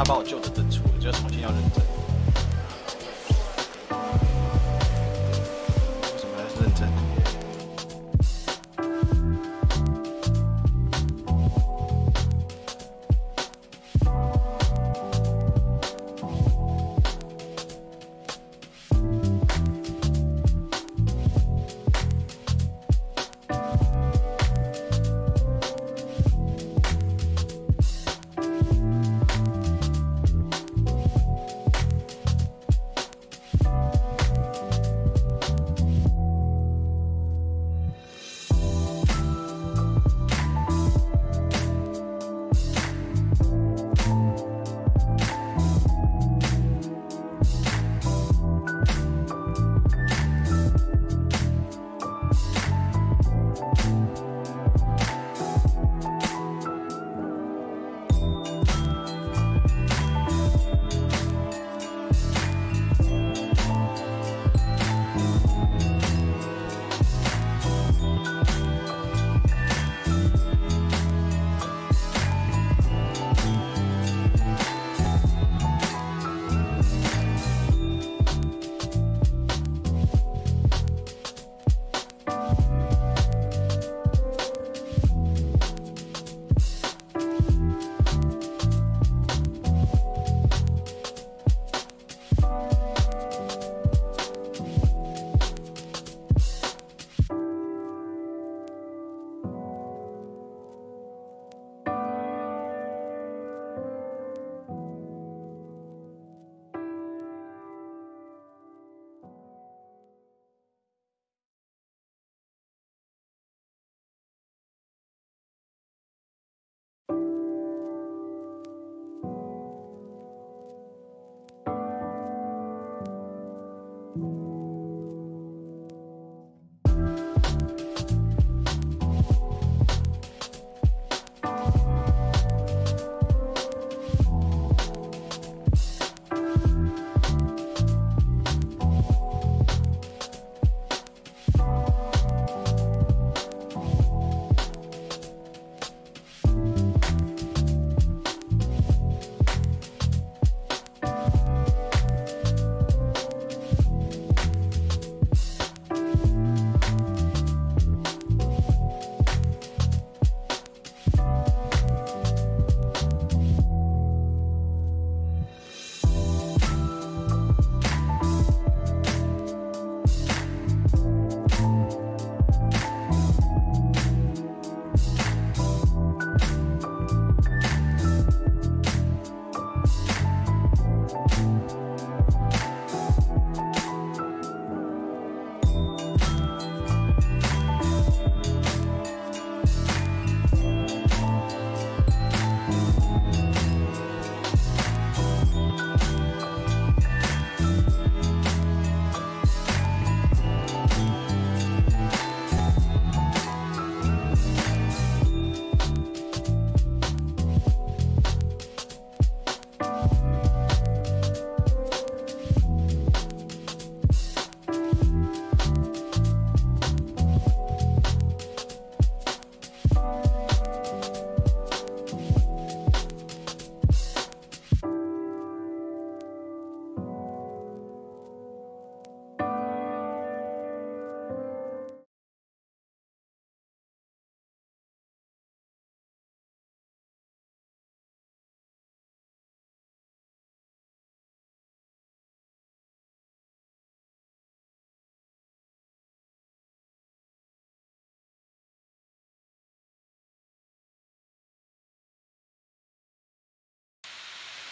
他把我旧的登出了，就重新要认证。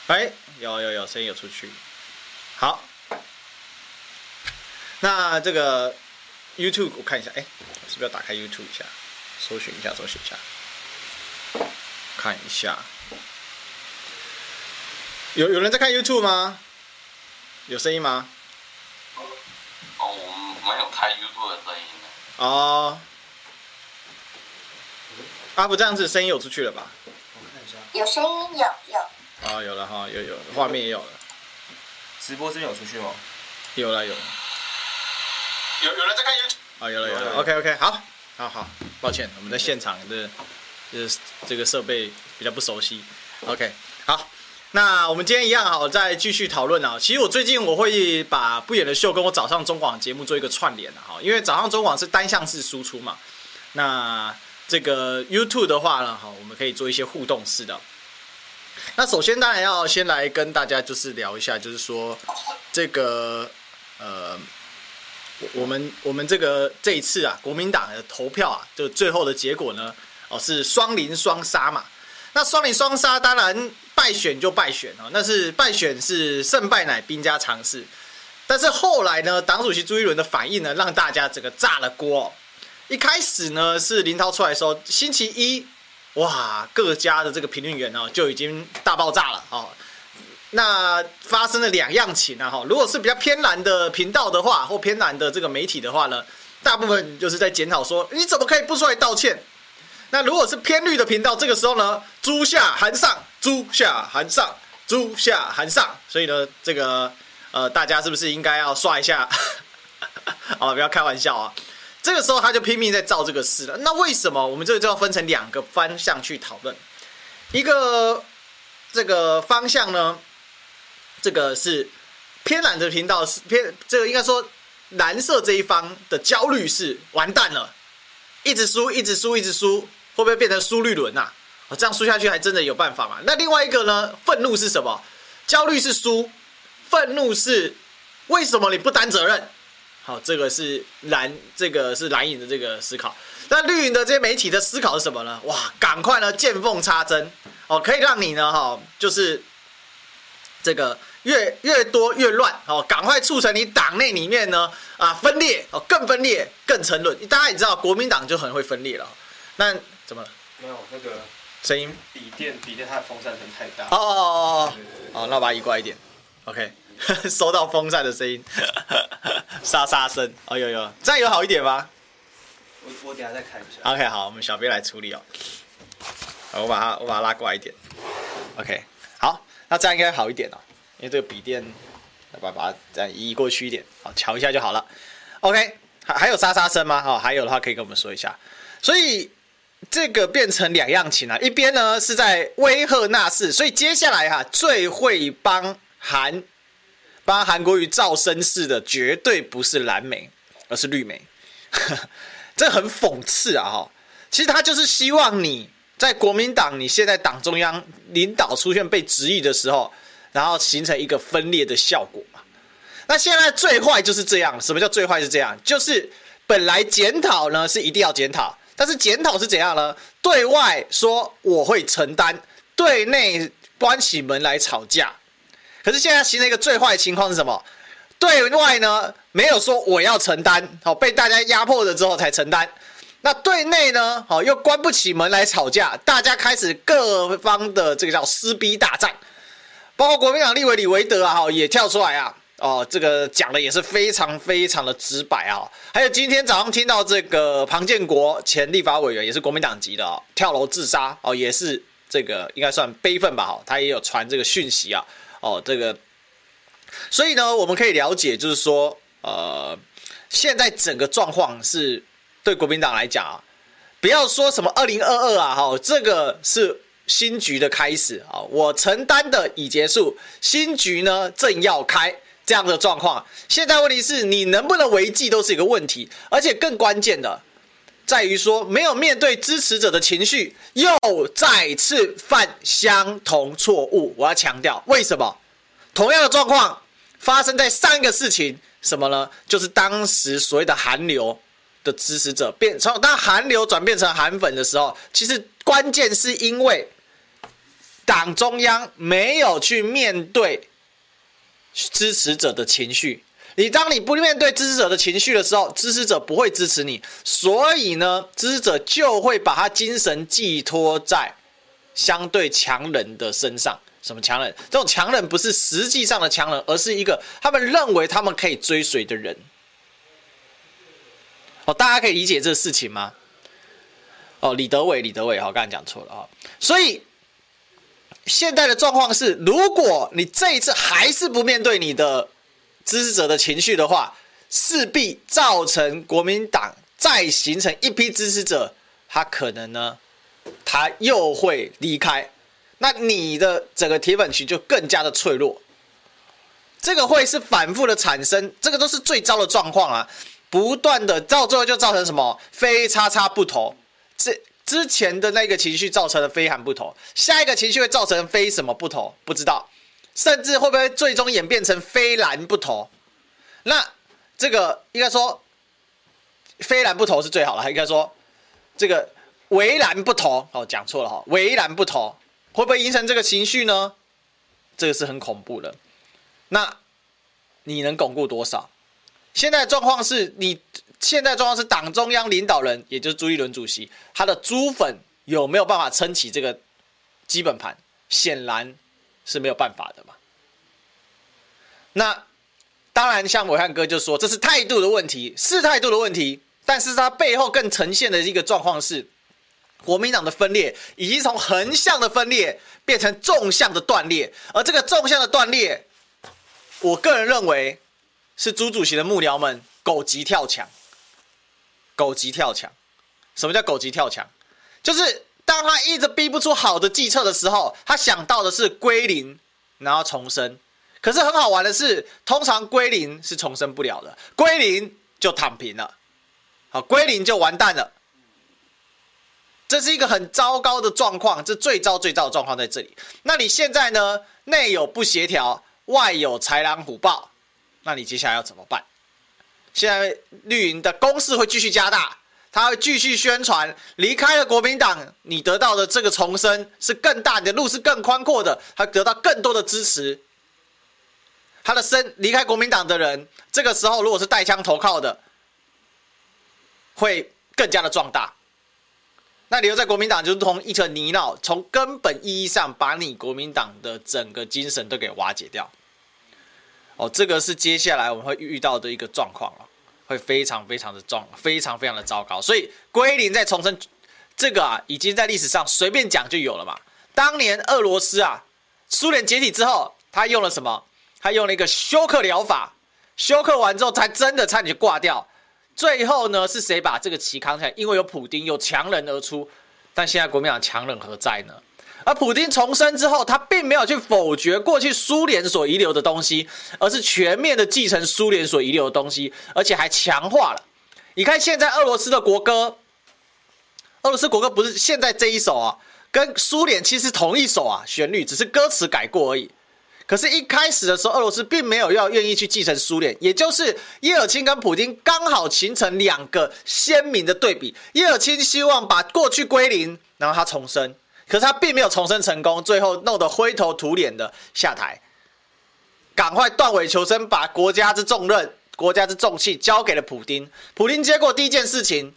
哎，有有有，声音有出去。好，那这个 YouTube 我看一下，哎，是不是要打开 YouTube 一下，搜寻一下，搜寻一下，看一下。有有人在看 YouTube 吗？有声音吗？哦，我们没有开 YouTube 的声音呢。哦。啊，福这样子，声音有出去了吧？我看一下。有声音，有有。啊、哦，有了哈，有有画面也有了，直播这边有出去吗？有了有。了，有有人在看 YouTube 啊，有了有了，OK OK，好，好好，抱歉，我们在现场的，就是这个设备比较不熟悉，OK，好，那我们今天一样好，再继续讨论啊。其实我最近我会把不演的秀跟我早上中广节目做一个串联的，哈，因为早上中广是单向式输出嘛。那这个 YouTube 的话呢，哈，我们可以做一些互动式的。那首先当然要先来跟大家就是聊一下，就是说这个呃，我们我们这个这一次啊，国民党的投票啊，就最后的结果呢，哦是双林双杀嘛。那双林双杀，当然败选就败选啊，那是败选是胜败乃兵家常事。但是后来呢，党主席朱一伦的反应呢，让大家这个炸了锅。一开始呢，是林涛出来说，星期一，哇，各家的这个评论员呢就已经大爆炸了哦。那发生了两样情啊哈，如果是比较偏蓝的频道的话，或偏蓝的这个媒体的话呢，大部分就是在检讨说，你怎么可以不出来道歉？那如果是偏绿的频道，这个时候呢，猪下韩上，猪下韩上，猪下韩上，所以呢，这个呃，大家是不是应该要刷一下？啊，不要开玩笑啊！这个时候他就拼命在造这个势了。那为什么我们这个就要分成两个方向去讨论？一个这个方向呢，这个是偏蓝的频道是偏这个应该说蓝色这一方的焦虑是完蛋了，一直输，一直输，一直输。会不会变成输绿轮呐？啊，这样输下去还真的有办法吗？那另外一个呢？愤怒是什么？焦虑是输，愤怒是为什么你不担责任？好，这个是蓝，这个是蓝营的这个思考。那绿营的这些媒体的思考是什么呢？哇，赶快呢见缝插针哦，可以让你呢哈，就是这个越越多越乱哦，赶快促成你党内里面呢啊分裂哦，更分裂更沉沦。大家也知道，国民党就很会分裂了。那怎么了？没有那个声音，笔电笔电它的风扇声太大。哦哦哦哦，那我把它移过来一点。OK，收到风扇的声音，沙沙声。哦呦呦，这样有好一点吗？我我等下再看一下。OK，好，我们小编来处理哦。好，我把它我把它拉过来一点。OK，好，那这样应该好一点哦，因为这个笔电，来把把它再移过去一点，好，瞧一下就好了。OK，还还有沙沙声吗？哦，还有的话可以跟我们说一下。所以这个变成两样情啊，一边呢是在威吓纳士，所以接下来哈、啊、最会帮韩帮韩国瑜造声势的绝对不是蓝媒，而是绿媒，这很讽刺啊哈！其实他就是希望你在国民党你现在党中央领导出现被质疑的时候，然后形成一个分裂的效果嘛。那现在最坏就是这样，什么叫最坏是这样？就是本来检讨呢是一定要检讨。但是检讨是怎样呢？对外说我会承担，对内关起门来吵架。可是现在形成一个最坏的情况是什么？对外呢没有说我要承担，好被大家压迫了之后才承担。那对内呢，好又关不起门来吵架，大家开始各方的这个叫撕逼大战，包括国民党立委李维德啊，哈也跳出来啊。哦，这个讲的也是非常非常的直白啊！还有今天早上听到这个庞建国前立法委员，也是国民党籍的哦，跳楼自杀哦，也是这个应该算悲愤吧？哈，他也有传这个讯息啊！哦，这个，所以呢，我们可以了解，就是说，呃，现在整个状况是对国民党来讲啊，不要说什么二零二二啊，哈，这个是新局的开始啊，我承担的已结束，新局呢正要开。这样的状况，现在问题是你能不能维系都是一个问题，而且更关键的在于说，没有面对支持者的情绪，又再次犯相同错误。我要强调，为什么？同样的状况发生在上一个事情，什么呢？就是当时所谓的韩流的支持者变从当韩流转变成韩粉的时候，其实关键是因为党中央没有去面对。支持者的情绪，你当你不面对支持者的情绪的时候，支持者不会支持你，所以呢，支持者就会把他精神寄托在相对强人的身上。什么强人？这种强人不是实际上的强人，而是一个他们认为他们可以追随的人。哦，大家可以理解这个事情吗？哦，李德伟，李德伟，好，刚才讲错了啊，所以。现在的状况是，如果你这一次还是不面对你的支持者的情绪的话，势必造成国民党再形成一批支持者，他可能呢，他又会离开。那你的整个铁粉群就更加的脆弱。这个会是反复的产生，这个都是最糟的状况啊！不断的到最后就造成什么？非叉叉不投。这之前的那个情绪造成了非韩不投，下一个情绪会造成非什么不投？不知道，甚至会不会最终演变成非蓝不投？那这个应该说，非蓝不投是最好的，应该说这个唯蓝不投哦，讲错了哈，唯蓝不投会不会形成这个情绪呢？这个是很恐怖的。那你能巩固多少？现在状况是你现在状况是党中央领导人，也就是朱一伦主席，他的猪粉有没有办法撑起这个基本盘？显然是没有办法的嘛。那当然，像伟汉哥就说这是态度的问题，是态度的问题。但是它背后更呈现的一个状况是，国民党的分裂已经从横向的分裂变成纵向的断裂，而这个纵向的断裂。我个人认为，是朱主席的幕僚们狗急跳墙。狗急跳墙，什么叫狗急跳墙？就是当他一直逼不出好的计策的时候，他想到的是归零，然后重生。可是很好玩的是，通常归零是重生不了的，归零就躺平了。好，归零就完蛋了。这是一个很糟糕的状况，这最糟最糟的状况在这里。那你现在呢？内有不协调。外有豺狼虎豹，那你接下来要怎么办？现在绿营的攻势会继续加大，他会继续宣传，离开了国民党，你得到的这个重生是更大，你的路是更宽阔的，他得到更多的支持。他的身离开国民党的人，这个时候如果是带枪投靠的，会更加的壮大。那留在国民党就是同一层泥淖，从根本意义上把你国民党的整个精神都给瓦解掉。哦，这个是接下来我们会遇到的一个状况啊，会非常非常的重，非常非常的糟糕。所以归零再重生，这个啊，已经在历史上随便讲就有了嘛。当年俄罗斯啊，苏联解体之后，他用了什么？他用了一个休克疗法，休克完之后才真的差点挂掉。最后呢，是谁把这个旗扛起来？因为有普丁，有强人而出。但现在国民党强人何在呢？而普京重生之后，他并没有去否决过去苏联所遗留的东西，而是全面的继承苏联所遗留的东西，而且还强化了。你看现在俄罗斯的国歌，俄罗斯国歌不是现在这一首啊，跟苏联其实同一首啊，旋律只是歌词改过而已。可是，一开始的时候，俄罗斯并没有要愿意去继承苏联，也就是叶尔钦跟普京刚好形成两个鲜明的对比。叶尔钦希望把过去归零，然后他重生。可是他并没有重生成功，最后弄得灰头土脸的下台，赶快断尾求生，把国家之重任、国家之重器交给了普丁。普丁接过第一件事情，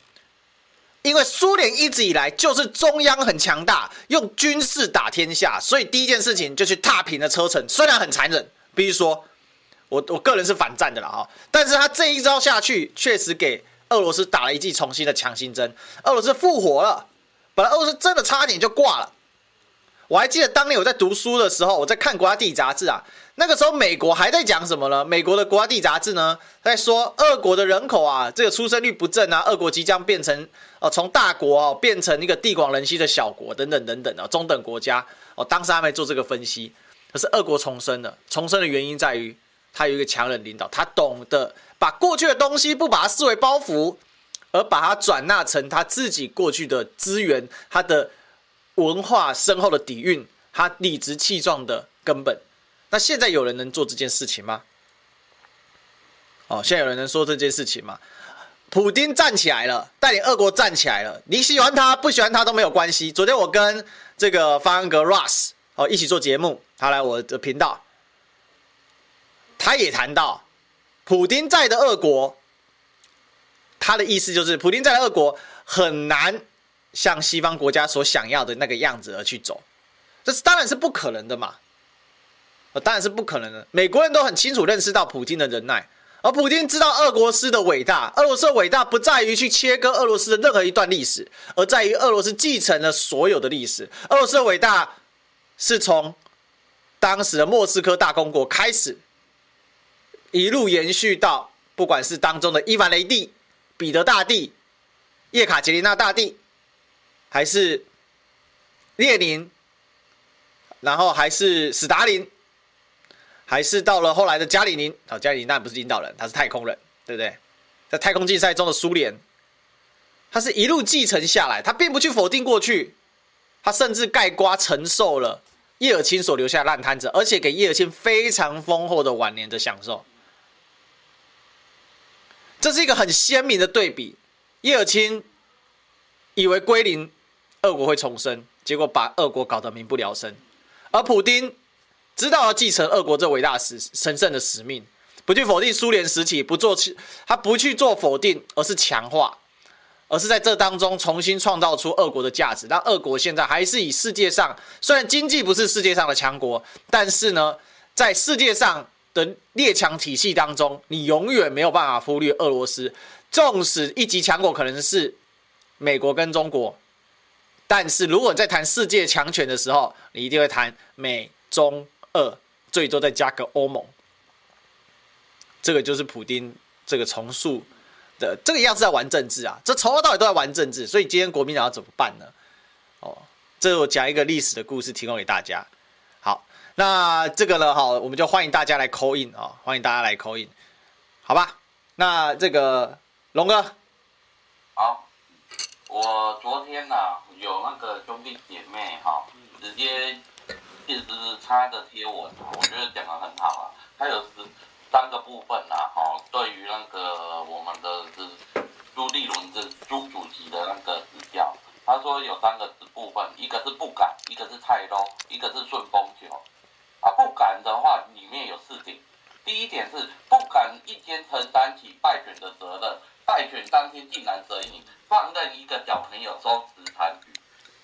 因为苏联一直以来就是中央很强大，用军事打天下，所以第一件事情就去踏平了车臣，虽然很残忍，必须说，我我个人是反战的了哈，但是他这一招下去，确实给俄罗斯打了一剂重新的强心针，俄罗斯复活了。本来俄罗斯真的差点就挂了。我还记得当年我在读书的时候，我在看《国家地理》杂志啊。那个时候美国还在讲什么呢？美国的《国家地理》杂志呢，在说俄国的人口啊，这个出生率不正啊，俄国即将变成哦，从大国哦变成一个地广人稀的小国等等等等的中等国家哦。当时还没做这个分析，可是俄国重生了。重生的原因在于他有一个强人领导，他懂得把过去的东西不把它视为包袱。而把它转纳成他自己过去的资源，他的文化深厚的底蕴，他理直气壮的根本。那现在有人能做这件事情吗？哦，现在有人能说这件事情吗？普丁站起来了，带领俄国站起来了。你喜欢他，不喜欢他都没有关系。昨天我跟这个方格 Ross 哦一起做节目，他来我的频道，他也谈到普丁在的俄国。他的意思就是，普京在俄国很难像西方国家所想要的那个样子而去走，这是当然是不可能的嘛，呃当然是不可能的。美国人都很清楚认识到普京的忍耐，而普京知道俄罗斯的伟大。俄罗斯的伟大不在于去切割俄罗斯的任何一段历史，而在于俄罗斯继承了所有的历史。俄罗斯的伟大是从当时的莫斯科大公国开始，一路延续到不管是当中的伊凡雷帝。彼得大帝、叶卡捷琳娜大帝，还是列宁、然后还是史达林，还是到了后来的加里宁。好，加里宁当然不是领导人，他是太空人，对不对？在太空竞赛中的苏联，他是一路继承下来，他并不去否定过去，他甚至盖瓜承受了叶尔钦所留下烂摊子，而且给叶尔钦非常丰厚的晚年的享受。这是一个很鲜明的对比。叶尔钦以为归零，俄国会重生，结果把俄国搞得民不聊生；而普丁知道要继承俄国这伟大使神圣的使命，不去否定苏联时期，不做他不去做否定，而是强化，而是在这当中重新创造出俄国的价值，让俄国现在还是以世界上虽然经济不是世界上的强国，但是呢，在世界上的列强体系当中，你永远没有办法忽略俄罗斯。纵使一级强国可能是美国跟中国，但是如果在谈世界强权的时候，你一定会谈美中俄，最多再加个欧盟。这个就是普丁这个重塑的这个样子在玩政治啊，这从头到尾都在玩政治。所以今天国民党要怎么办呢？哦，这我讲一个历史的故事，提供给大家。那这个呢，好，我们就欢迎大家来 call in 啊，欢迎大家来 call in，好吧？那这个。龙哥，好，我昨天呢、啊、有那个兄弟姐妹哈，直接一直插的贴文，我觉得讲得很好啊。他有十三个部分呐，哈，对于那个我们的是朱立伦的朱主席的那个指教，他说有三个部分，一个是不敢，一个是太多一个是顺风球。啊，不敢的话里面有四点，第一点是不敢一肩承担起败选的责任。败选当天竟然舍隐，放任一个小朋友收拾残局。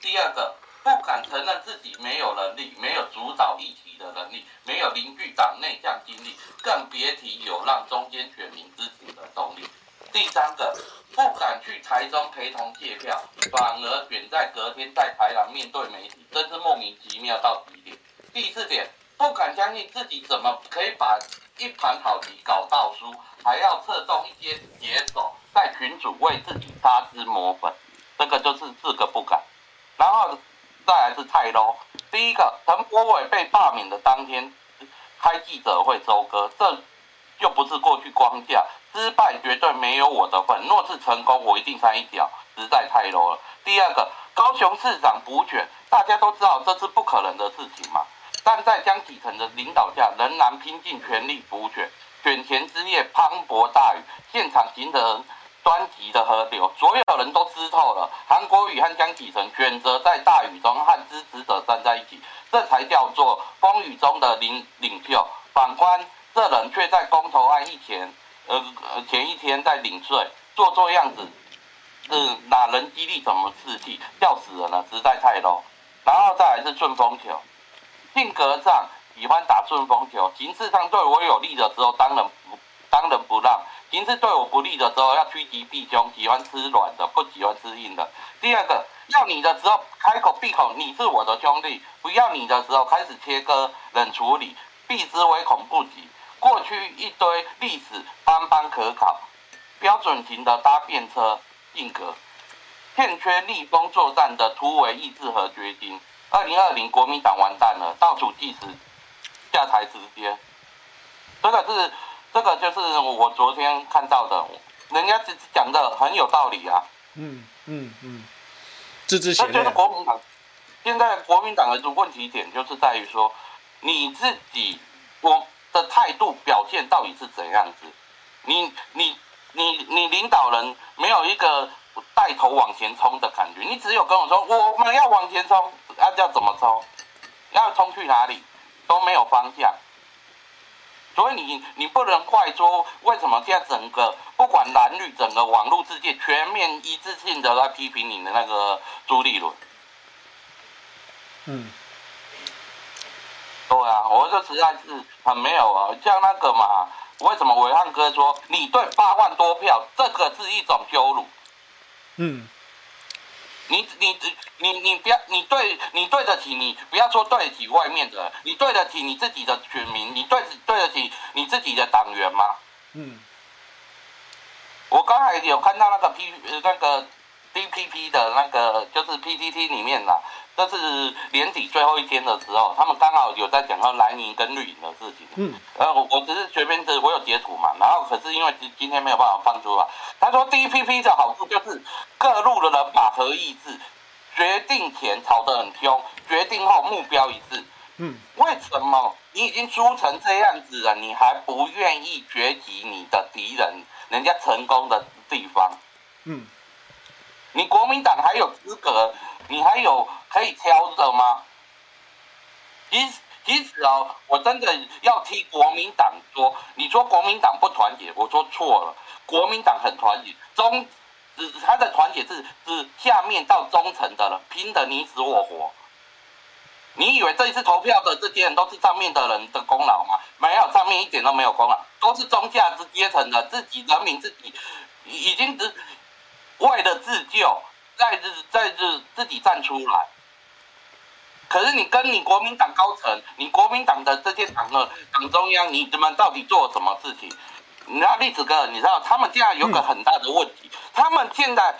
第二个，不敢承认自己没有能力，没有主导议题的能力，没有凝聚党内向心力，更别提有让中间选民支持的动力。第三个，不敢去台中陪同借票，反而选在隔天在台南面对媒体，真是莫名其妙到极点。第四点，不敢相信自己怎么可以把一盘好棋搞到输，还要策动一些野手。在群主为自己擦脂抹粉，这个就是四个不敢。然后再来是太 low。第一个，陈柏伟被罢免的当天开记者会收割，这又不是过去光架，失败绝对没有我的份。若是成功，我一定掺一脚，实在太 low 了。第二个，高雄市长补选，大家都知道这是不可能的事情嘛，但在江启臣的领导下，仍然拼尽全力补选。选前之夜磅礴大雨，现场形成。湍急的河流，所有人都湿透了。韩国瑜和江启臣选择在大雨中和支持者站在一起，这才叫做风雨中的领领袖。反观这人却在公投案一前，呃前一天在领税，做做样子，是哪人激励什么士气，笑死人了，实在太 low。然后再来是顺风球，性格上喜欢打顺风球，形式上对我有利的时候，当然不当仁不让。形势对我不利的时候，要趋吉避凶，喜欢吃软的，不喜欢吃硬的。第二个，要你的时候开口闭口，你是我的兄弟；不要你的时候，开始切割、冷处理，避之唯恐不及。过去一堆历史斑斑可考，标准型的搭便车性格，欠缺逆风作战的突围意志和决心。二零二零国民党完蛋了，倒数计时，下台时间，这个是。这个就是我昨天看到的，人家讲的很有道理啊。嗯嗯嗯，这就是国民党。现在国民党的问题点就是在于说，你自己我的态度表现到底是怎样子？你你你你领导人没有一个带头往前冲的感觉，你只有跟我说我们要往前冲，要要怎么冲？要冲去哪里？都没有方向。所以你你不能怪说为什么现在整个不管蓝绿整个网络世界全面一致性的来批评你的那个朱立伦。嗯，对啊，我就实在是很没有啊，像那个嘛，为什么维汉哥说你对八万多票这个是一种羞辱？嗯。你你你你不要，你对你对得起你，不要说对得起外面的，你对得起你自己的选民，你对对得起你自己的党员吗？嗯。我刚才有看到那个 P 那个 DPP 的那个就是 PTT 里面啦，就是年底最后一天的时候，他们刚好有在讲到蓝营跟绿营的事情。嗯，呃，我我只是随便的，我有截图嘛，然后可是因为今今天没有办法放出啊。他说 DPP 的好处就是各路的人马合意志，决定前吵得很凶，决定后目标一致。嗯，为什么你已经输成这样子了，你还不愿意崛起你的敌人，人家成功的地方？嗯，你国民党还有资格？你还有可以挑的吗？其实其实哦，我真的要替国民党说，你说国民党不团结，我说错了，国民党很团结，中，他的团结是是下面到中层的了，拼得你死我活。你以为这一次投票的这些人都是上面的人的功劳吗？没有，上面一点都没有功劳，都是中下之阶层的自己人民自己已经是为了自救。在自在自自己站出来，可是你跟你国民党高层，你国民党的这些党的党中央，你们到底做了什么事情？你知道栗子哥，你知道他们现在有个很大的问题，嗯、他们现在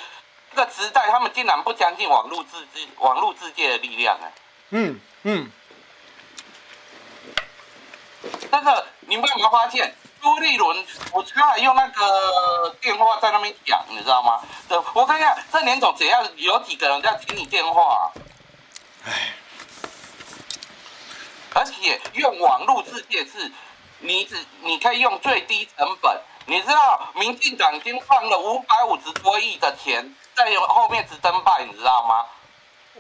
这个时代，他们竟然不相信网络自治、网络世界的力量呢？嗯嗯，但是你们有没有发现？朱立伦，我刚才用那个电话在那边讲，你知道吗？对，我看一下这年总，只要有几个人在听你电话，啊，唉，而且用网络世界是，你只你可以用最低成本，你知道，民进党已经放了五百五十多亿的钱在后面直登拜，你知道吗？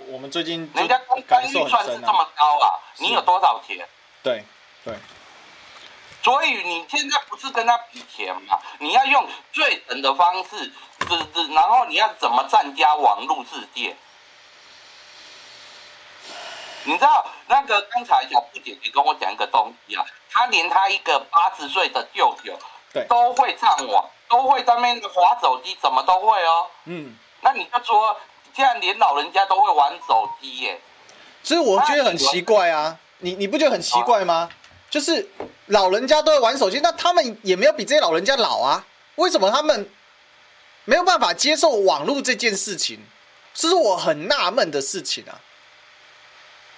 我们最近人家公开预算是这么高啊，你有多少钱？对对。所以你现在不是跟他比钱嘛？你要用最狠的方式，是是，然后你要怎么战加网络世界？你知道那个刚才小布姐姐跟我讲一个东西啊，她连她一个八十岁的舅舅，对，都会上网，都会在那边滑手机，什么都会哦。嗯，那你就说，现在连老人家都会玩手机耶？所以我觉得很奇怪啊，你你不觉得很奇怪吗？就是老人家都会玩手机，那他们也没有比这些老人家老啊？为什么他们没有办法接受网络这件事情？这是我很纳闷的事情啊！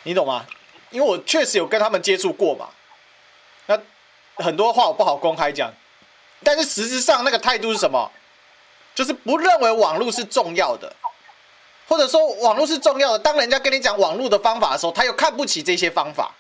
你懂吗？因为我确实有跟他们接触过嘛。那很多话我不好公开讲，但是实质上那个态度是什么？就是不认为网络是重要的，或者说网络是重要的。当人家跟你讲网络的方法的时候，他又看不起这些方法。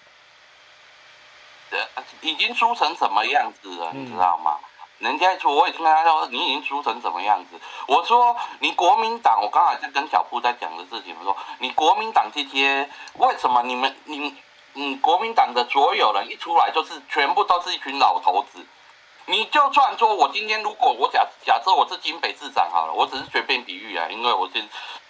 已经输成什么样子了，你知道吗？嗯、人家说，我已经跟他说，你已经输成什么样子。我说，你国民党，我刚才在跟小布在讲的事情，我说，你国民党这些，为什么你们，你，你国民党的所有人一出来，就是全部都是一群老头子。你就算说我今天如果我假假设我是金北市长好了，我只是随便比喻啊，因为我是，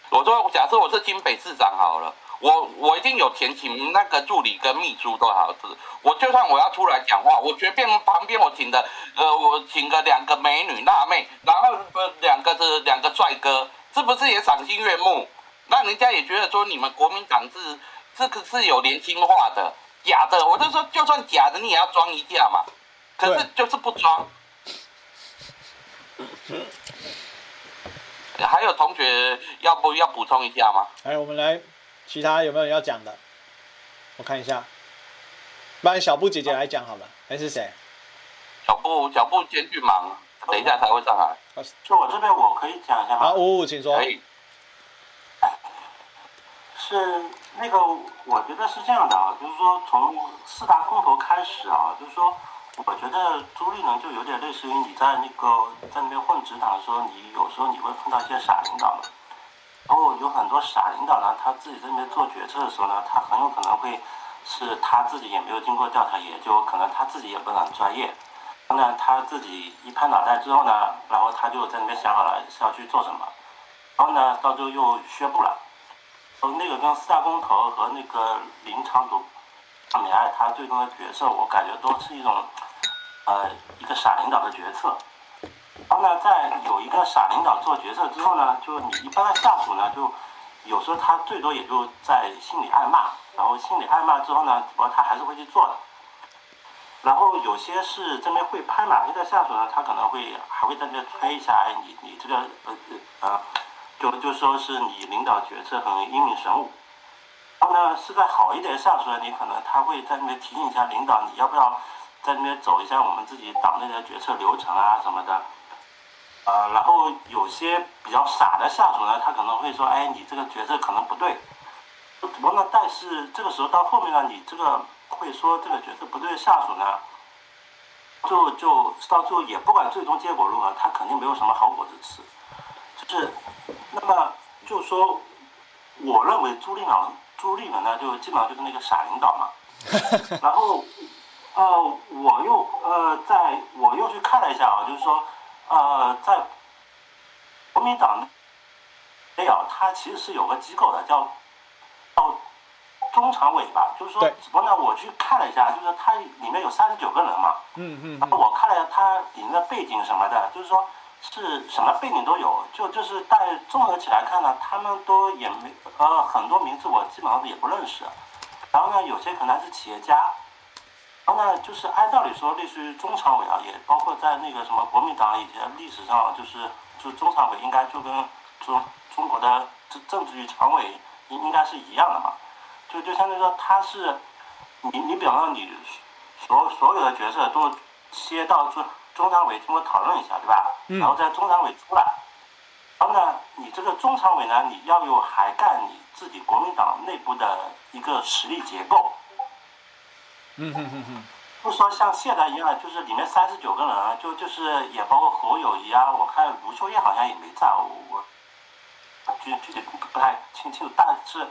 我说假设我是金北市长好了。我我一定有钱请那个助理跟秘书都好是，我就算我要出来讲话，我随便旁边我请的，呃，我请个两个美女辣妹，然后呃两个是两个帅哥，是不是也赏心悦目？那人家也觉得说你们国民党是这个是有年轻化的，假的，我就说就算假的你也要装一下嘛，可是就是不装。还有同学要不要补充一下吗？来，我们来。其他有没有人要讲的？我看一下，不然小布姐姐来讲好了，还是谁？小布，小布今天去忙，等一下才会上来。就我这边，我可以讲一下吗？好，五五，请说。可以。是那个，我觉得是这样的啊，就是说从四大空投开始啊，就是说，我觉得朱立伦就有点类似于你在那个在那边混职场的时候，你有时候你会碰到一些傻领导嘛。然后有很多傻领导呢，他自己在那边做决策的时候呢，他很有可能会是他自己也没有经过调查，也就可能他自己也不是很专业。然后呢，他自己一拍脑袋之后呢，然后他就在那边想好了是要去做什么，然后呢，到最后又宣布了。从那个跟四大公投和那个林昶佐、美爱他最终的决策，我感觉都是一种呃一个傻领导的决策。然后呢，在有一个傻领导做决策之后呢，就你一般的下属呢，就有时候他最多也就在心里暗骂，然后心里暗骂之后呢，不过他还是会去做的。然后有些是这边会拍马屁的下属呢，他可能会还会在那边吹一下，哎，你你这个呃呃啊，就就说是你领导决策很英明神武。然后呢，是在好一点的下属呢，你可能他会在那边提醒一下领导，你要不要在那边走一下我们自己党内的决策流程啊什么的。啊、呃，然后有些比较傻的下属呢，他可能会说，哎，你这个决策可能不对。不过呢，但是这个时候到后面呢，你这个会说这个决策不对的下属呢，就就到最后也不管最终结果如何，他肯定没有什么好果子吃。就是，那么就是说，我认为朱立伦朱立伦呢，就基本上就是那个傻领导嘛。然后，呃，我又呃，在我又去看了一下啊，就是说。呃，在国民党内啊，它其实是有个机构的，叫叫中常委吧。就是说，只不过呢，我去看了一下，就是它里面有三十九个人嘛。嗯嗯。然后我看了一下它里面的背景什么的，就是说是什么背景都有。就就是但综合起来看呢，他们都也没呃很多名字我基本上也不认识。然后呢，有些可能是企业家。然后呢，就是按道理说，类似于中常委啊，也包括在那个什么国民党以前历史上，就是就中常委应该就跟中中国的政政治局常委应应该是一样的嘛。就就相当于说，他是你你比方说你所所有的角色都切到中中常委经过讨论一下，对吧？然后在中常委出来，然后呢，你这个中常委呢，你要有涵盖你自己国民党内部的一个实力结构。嗯嗯嗯嗯，不说像现在一样，就是里面三十九个人，就就是也包括侯友谊啊，我看卢秀燕好像也没在，我我具具体不太清清楚，但是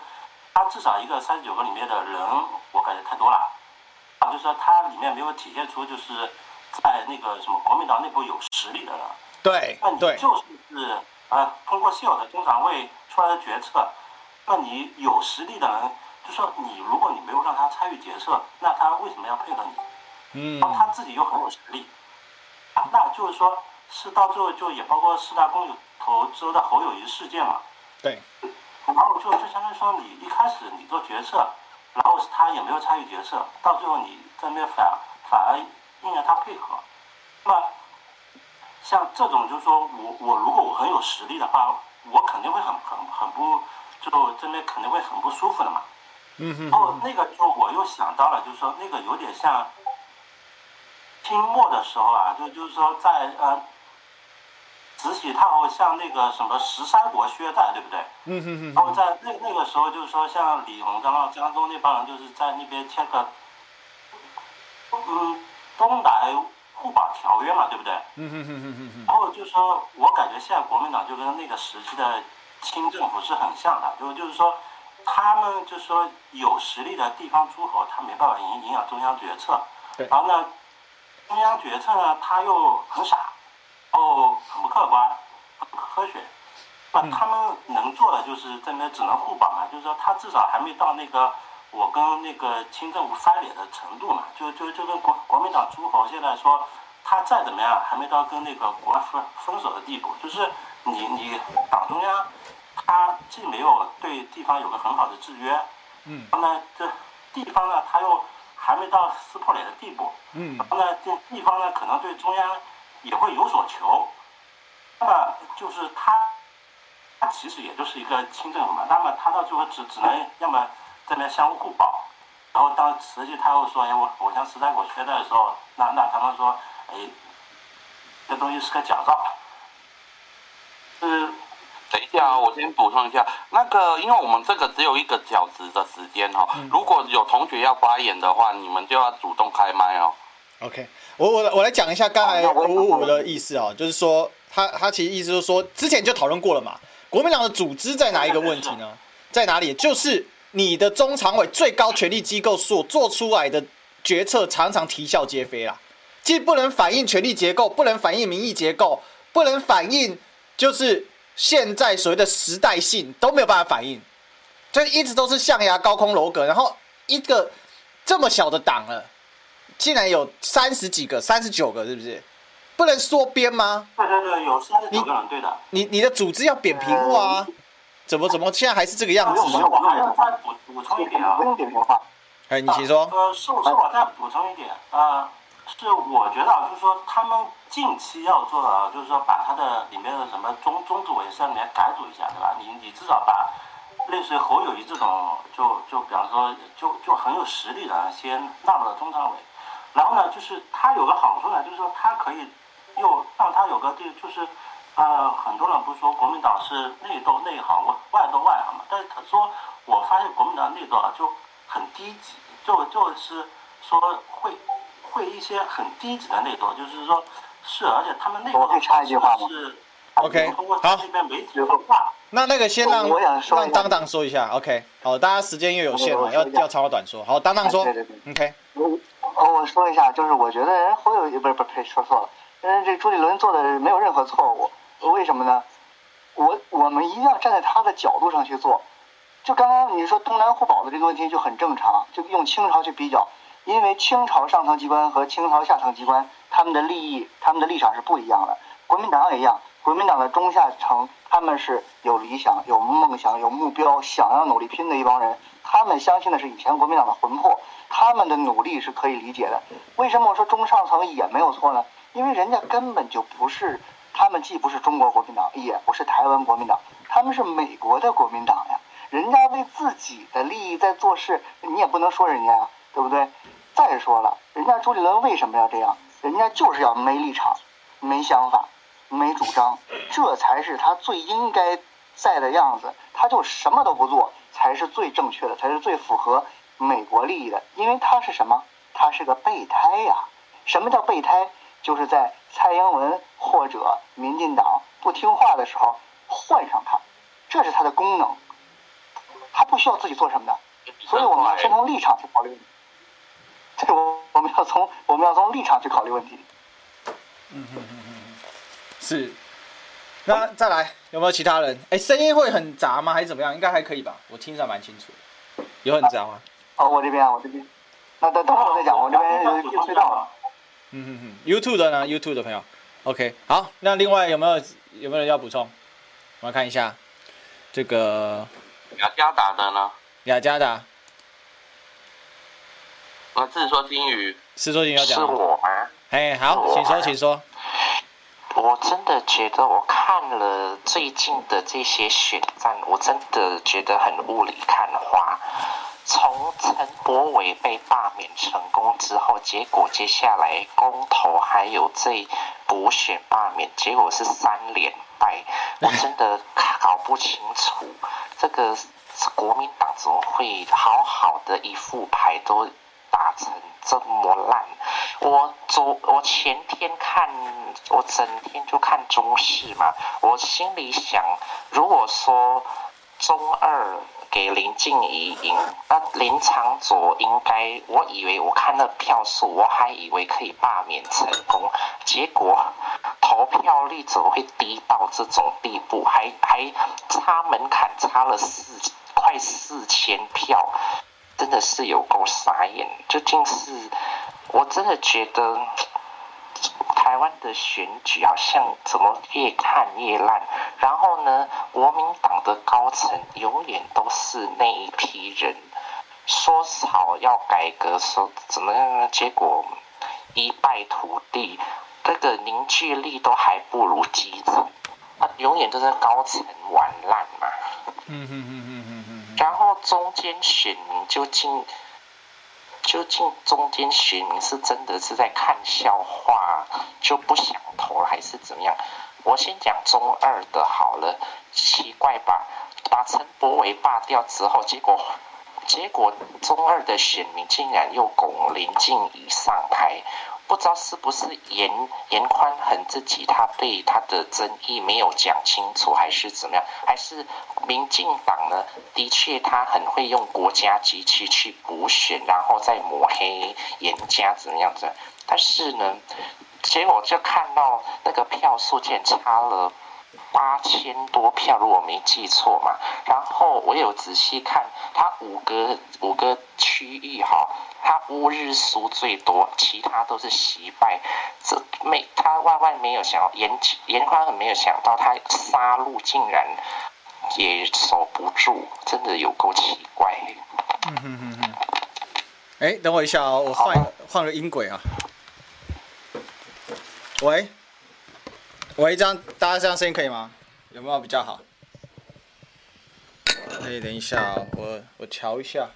他至少一个三十九个里面的人，我感觉太多了，啊，就是说他里面没有体现出就是在那个什么国民党内部有实力的人，对，那你就是是啊，通过现有的中常委出来的决策，那你有实力的人。就说你，如果你没有让他参与决策，那他为什么要配合你？嗯，然后他自己又很有实力，啊，那就是说，是到最后就也包括四大公有投之后的侯友谊事件嘛。对。然后就就相当于说，你一开始你做决策，然后他也没有参与决策，到最后你在那边反反而硬要他配合，那么像这种就是说我我如果我很有实力的话，我肯定会很很很不就这边肯定会很不舒服的嘛。嗯哼，然后那个就我又想到了，就是说那个有点像清末的时候啊，就就是说在呃慈禧太后像那个什么十三国薛债，对不对？嗯哼哼。然后在那那个时候，就是说像李鸿章啊、江东那帮人，就是在那边签个嗯东来互保条约嘛，对不对？嗯哼哼哼哼。然后就是说我感觉现在国民党就跟那个时期的清政府是很像的，就就是说。他们就说有实力的地方诸侯，他没办法影影响中央决策。对。然后呢，中央决策呢，他又很傻，哦，很不客观，很不科学。那他们能做的就是在那只能互保嘛，就是说他至少还没到那个我跟那个清政府翻脸的程度嘛。就就就跟国国民党诸侯现在说，他再怎么样还没到跟那个国分分手的地步，就是你你党中央。他既没有对地方有个很好的制约，嗯，然后呢，这地方呢，他又还没到撕破脸的地步，嗯，然后呢，这地方呢，可能对中央也会有所求，那么就是他，他其实也就是一个清政府嘛，那么他到最后只只能要么在那相互互保，然后当实际他又说，哎，我我向十三国缺债的时候，那那他们说，哎，这东西是个假造，嗯。等一下啊，我先补充一下，那个，因为我们这个只有一个小时的时间哈，如果有同学要发言的话，你们就要主动开麦哦。OK，我我我来讲一下刚才五五五的意思哦，就是说他他其实意思就是说，之前就讨论过了嘛，国民党的组织在哪一个问题呢？在哪里？就是你的中常委最高权力机构所做出来的决策常常啼笑皆非啦，既不能反映权力结构，不能反映民意结构，不能反映就是。现在所谓的时代性都没有办法反应，就一直都是象牙高空楼阁，然后一个这么小的党了，竟然有三十几个、三十九个，是不是？不能缩编吗？对对对，有三十九个人，对的。你你的组织要扁平化啊？怎么怎么现在还是这个样子？我还要再补补充一点啊，用点哎，你请说。呃，是是，我再补充一点啊。是我觉得啊，就是说他们近期要做的，就是说把他的里面的什么中中组委上面改组一下，对吧？你你至少把类似于侯友谊这种，就就比方说，就就很有实力的先纳入了中常委，然后呢，就是他有个好处呢，就是说他可以又让他有个地，就是呃，很多人不是说国民党是内斗内行，外外斗外行嘛，但是他说我发现国民党内斗啊就很低级，就就是说会会一些很低级的内斗，就是说是，而且他们内斗的方式是。OK，好。那那个先让让当当说一下。OK，好，大家时间又有限了，要要长话短说。好，当当说。对对对。OK。我我说一下，就是我觉得人侯友宜不是不是呸，说错了，人这朱立伦做的没有任何错误，为什么呢？我我们一定要站在他的角度上去做。就刚刚你说东南互保的这个问题就很正常，就用清朝去比较，因为清朝上层机关和清朝下层机关他们的利益、他们的立场是不一样的，国民党也一样。国民党的中下层，他们是有理想、有梦想、有目标，想要努力拼的一帮人。他们相信的是以前国民党的魂魄，他们的努力是可以理解的。为什么我说中上层也没有错呢？因为人家根本就不是，他们既不是中国国民党，也不是台湾国民党，他们是美国的国民党呀。人家为自己的利益在做事，你也不能说人家呀，对不对？再说了，人家朱立伦为什么要这样？人家就是要没立场、没想法。没主张，这才是他最应该在的样子。他就什么都不做，才是最正确的，才是最符合美国利益的。因为他是什么？他是个备胎呀。什么叫备胎？就是在蔡英文或者民进党不听话的时候换上他，这是他的功能。他不需要自己做什么的。所以我们要先从立场去考虑。对，我我们要从我们要从立场去考虑问题。嗯哼哼。是，那再来有没有其他人？哎，声音会很杂吗？还是怎么样？应该还可以吧，我听着蛮清楚的。有很杂吗？哦，我这边啊，我这边。那等等会儿再讲，我这边有有隧道了。嗯哼哼，YouTube 的呢？YouTube 的朋友，OK，好。那另外有没有有没有人要补充？我们看一下这个雅加达的呢？雅加达。我自说金鱼。自说金鱼要讲。是我吗？哎，好，请说，请说。我真的觉得，我看了最近的这些选战，我真的觉得很雾里看花。从陈柏伟被罢免成功之后，结果接下来公投还有这补选罢免，结果是三连败。我真的搞不清楚，这个国民党怎么会好好的一副牌都打成这么烂？我昨我前天看，我整天就看中视嘛。我心里想，如果说中二给林静怡赢，那林长佐应该，我以为我看那票数，我还以为可以罢免成功。结果投票率怎么会低到这种地步？还还差门槛差了四快四千票，真的是有够傻眼。究竟是？我真的觉得台湾的选举好像怎么越看越烂，然后呢，国民党的高层永远都是那一批人，说好要改革，说怎么样？结果一败涂地，这个凝聚力都还不如基层，啊，永远都是高层玩烂嘛。嗯嗯嗯嗯嗯嗯。然后中间选民究竟？究竟中间选民是真的是在看笑话，就不想投了，还是怎么样？我先讲中二的好了。奇怪吧？把陈柏惟罢掉之后，结果结果中二的选民竟然又拱林静怡上台。不知道是不是严严宽恒自己他对他的争议没有讲清楚，还是怎么样？还是民进党呢？的确他很会用国家机器去补选，然后再抹黑严家怎么样子？但是呢，结果就看到那个票数竟然差了八千多票，如果没记错嘛。然后我有仔细看，它五个五个区域哈。它乌日输最多，其他都是惜败。这没他万万没有想到，严严宽很没有想到，他杀戮竟然也守不住，真的有够奇怪。嗯哼哼哼。哎，等我一下哦，我换换个音轨啊。喂，喂，这样大家这样声音可以吗？有没有比较好？哎，等一下，我我调一下。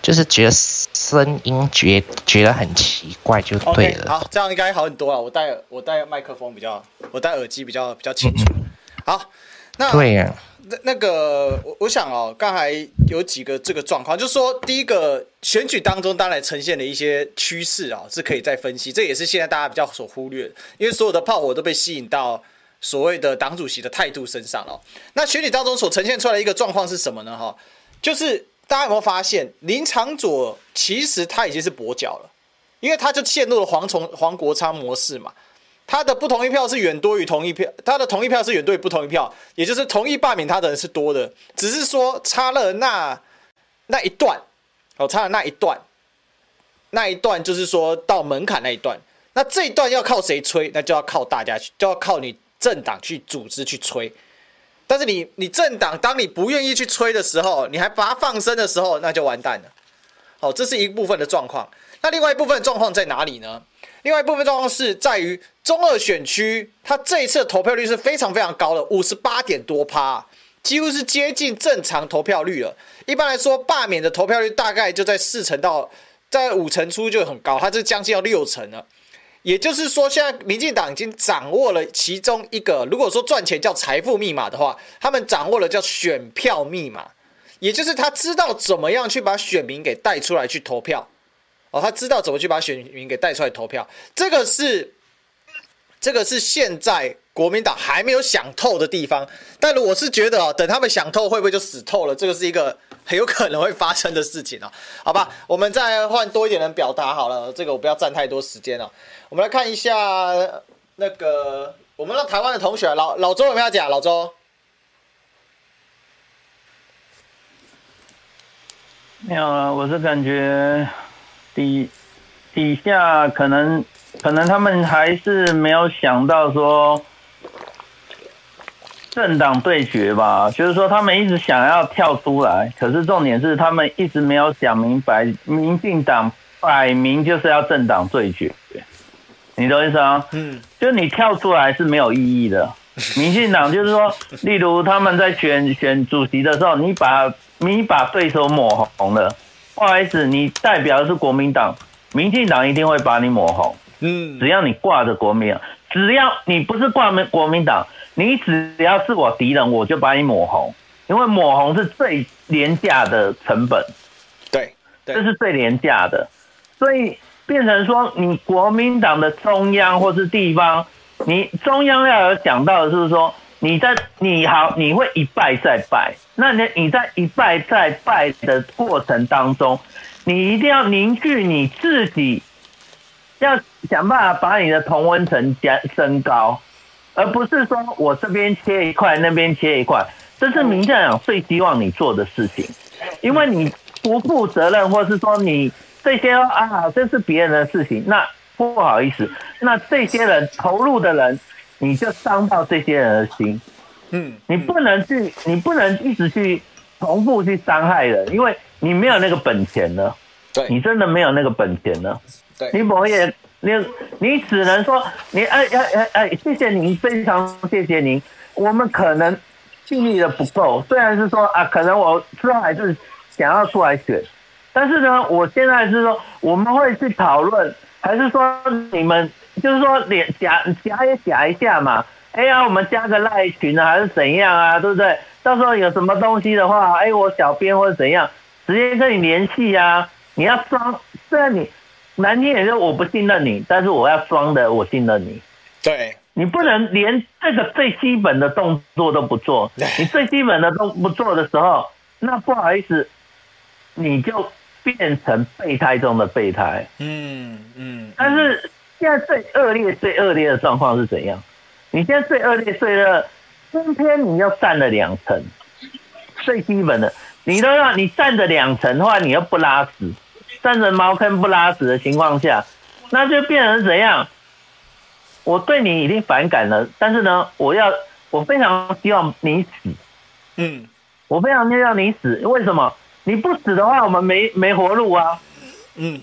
就是觉得声音觉觉得很奇怪，就对了。Okay, 好，这样应该好很多了。我戴我戴麦克风比较，我戴耳机比较比较清楚。好，那对呀、啊。那那个我我想哦，刚才有几个这个状况，就是说第一个选举当中当然呈现了一些趋势啊，是可以再分析。这也是现在大家比较所忽略，因为所有的炮火都被吸引到所谓的党主席的态度身上了。那选举当中所呈现出来的一个状况是什么呢？哈，就是大家有没有发现林长佐其实他已经是跛脚了，因为他就陷入了黄崇黄国昌模式嘛。他的不同意票是远多于同意票，他的同意票是远多于不同意票，也就是同意罢免他的人是多的，只是说差了那那一段，哦，差了那一段，那一段就是说到门槛那一段，那这一段要靠谁吹？那就要靠大家去，就要靠你政党去组织去吹。但是你你政党当你不愿意去吹的时候，你还把它放生的时候，那就完蛋了。好，这是一部分的状况。那另外一部分状况在哪里呢？另外一部分状况是在于中二选区，它这一次的投票率是非常非常高的，五十八点多趴，几乎是接近正常投票率了。一般来说，罢免的投票率大概就在四成到在五成出就很高，它这将近要六成了。也就是说，现在民进党已经掌握了其中一个，如果说赚钱叫财富密码的话，他们掌握了叫选票密码，也就是他知道怎么样去把选民给带出来去投票。哦，他知道怎么去把选民给带出来投票，这个是，这个是现在国民党还没有想透的地方。但我是觉得哦，等他们想透，会不会就死透了？这个是一个很有可能会发生的事情哦。好吧，我们再换多一点人表达好了，这个我不要占太多时间了。我们来看一下那个我们的台湾的同学，老老周有没有讲？老周，没有啊，我是感觉。底底下可能可能他们还是没有想到说政党对决吧，就是说他们一直想要跳出来，可是重点是他们一直没有想明白，民进党摆明就是要政党对决，你懂意思啊？嗯，就你跳出来是没有意义的。民进党就是说，例如他们在选选主席的时候，你把你把对手抹红了。不好意思，你代表的是国民党，民进党一定会把你抹红。嗯，只要你挂着国民党，只要你不是挂民国民党，你只要是我敌人，我就把你抹红。因为抹红是最廉价的成本，对，对，这是最廉价的。所以变成说，你国民党的中央或是地方，你中央要有想到的是说。你在你好，你会一败再败。那你你在一败再败的过程当中，你一定要凝聚你自己，要想办法把你的同温层加升高，而不是说我这边切一块，那边切一块。这是民进党最希望你做的事情，因为你不负责任，或是说你这些啊，这是别人的事情，那不好意思，那这些人投入的人。你就伤到这些人的心，嗯，你不能去，你不能一直去重复去伤害人，因为你没有那个本钱了，对，你真的没有那个本钱了，对，你不也，你你只能说，你哎哎哎哎，谢谢您，非常谢谢您，我们可能尽力的不够，虽然是说啊，可能我之后还是想要出来选，但是呢，我现在是说我们会去讨论，还是说你们。就是说，连夹夹也夹一下嘛。哎呀，我们加个赖群啊，还是怎样啊？对不对？到时候有什么东西的话，哎，我小编或者怎样，直接跟你联系啊。你要装，虽然你难听点说我不信任你，但是我要装的我信任你。对，你不能连这个最基本的动作都不做。你最基本的都不做的时候，那不好意思，你就变成备胎中的备胎。嗯嗯，但是。现在最恶劣、最恶劣的状况是怎样？你现在最恶劣、最恶，今天你要占了两层，最基本的，你都要你占着两层的话，你又不拉屎，占着茅坑不拉屎的情况下，那就变成怎样？我对你已经反感了，但是呢，我要我非常希望你死，嗯，我非常希望你死，为什么？你不死的话，我们没没活路啊，嗯。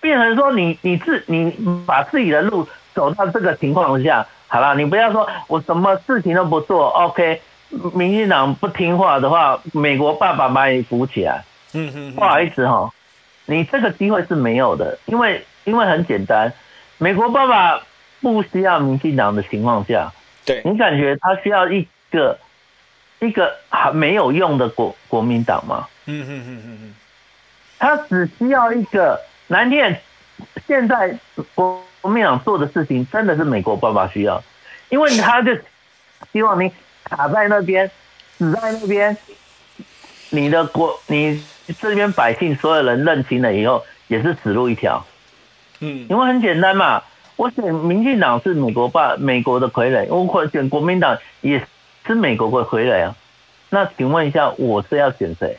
变成说你你自你把自己的路走到这个情况下，好了，你不要说我什么事情都不做，OK？民进党不听话的话，美国爸爸把你扶起来。嗯嗯，不好意思哈，你这个机会是没有的，因为因为很简单，美国爸爸不需要民进党的情况下，对你感觉他需要一个一个还没有用的国国民党吗？嗯嗯嗯嗯嗯，他只需要一个蓝天，现在国国民党做的事情真的是美国爸爸需要，因为他就希望你卡在那边，死在那边，你的国你。这边百姓所有人认清了以后，也是死路一条。嗯，因为很简单嘛，我选民进党是美国爸美国的傀儡，我选国民党也是美国的傀儡啊。那请问一下，我是要选谁？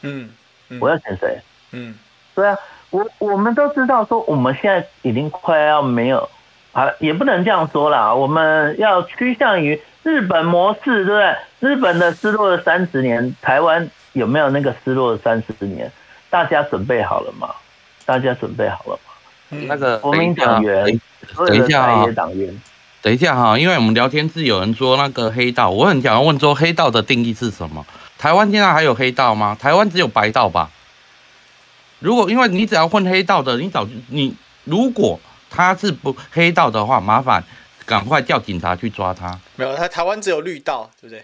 嗯，嗯，我要选谁？嗯，对啊，我我们都知道说，我们现在已经快要没有啊，也不能这样说啦，我们要趋向于日本模式，对不对？日本的失落了三十年，台湾。有没有那个失落的三十年？大家准备好了吗？大家准备好了吗？那个国民党员，等一下啊，党员，等一下哈，因为我们聊天室有人说那个黑道，我很想要问说黑道的定义是什么？台湾现在还有黑道吗？台湾只有白道吧？如果因为你只要混黑道的，你早你如果他是不黑道的话，麻烦。赶快叫警察去抓他！没有，他台湾只有绿道，对不对？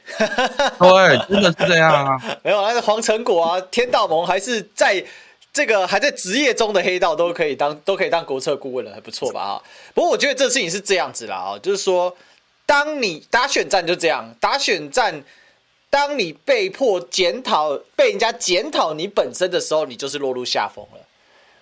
对，真的是这样啊！没有，那是黄成果啊，天道盟还是在这个还在职业中的黑道都可以当都可以当国策顾问了，还不错吧？哈，不过我觉得这事情是这样子啦，啊，就是说，当你打选战就这样，打选战，当你被迫检讨被人家检讨你本身的时候，你就是落入下风了。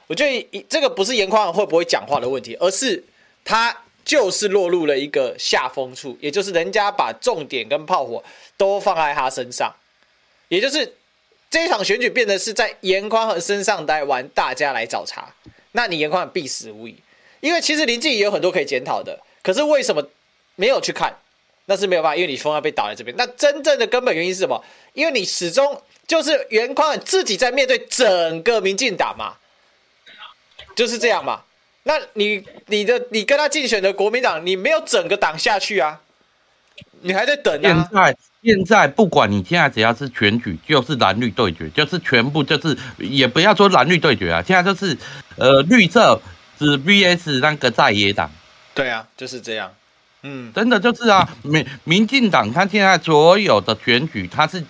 我觉得这个不是严宽会不会讲话的问题，而是他。就是落入了一个下风处，也就是人家把重点跟炮火都放在他身上，也就是这一场选举变得是在严宽恒身上来玩，大家来找茬，那你严宽必死无疑。因为其实林静也有很多可以检讨的，可是为什么没有去看？那是没有办法，因为你风要被倒在这边。那真正的根本原因是什么？因为你始终就是袁宽自己在面对整个民进党嘛，就是这样嘛。那你你的你跟他竞选的国民党，你没有整个党下去啊，你还在等啊。现在现在不管你现在只要是选举，就是蓝绿对决，就是全部就是也不要说蓝绿对决啊，现在就是呃绿色是 VS 那个在野党。对啊，就是这样。嗯，真的就是啊，民民进党他现在所有的选举，他是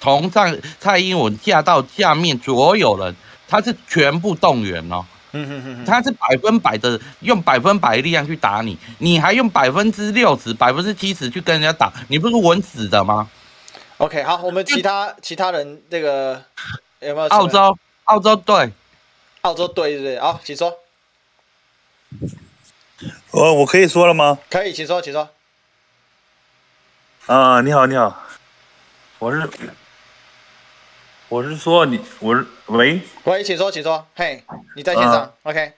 从上蔡英文下到下面所有人，他是全部动员哦。他是百分百的用百分百的力量去打你，你还用百分之六十、百分之七十去跟人家打，你不是稳死的吗？OK，好，我们其他其他人这个有没有？澳洲，澳洲对，澳洲队对不对？好，请说。我我可以说了吗？可以，请说，请说。啊，你好，你好，我是。我是说你，我是喂喂，请说，请说，嘿，你在线上、啊、，OK？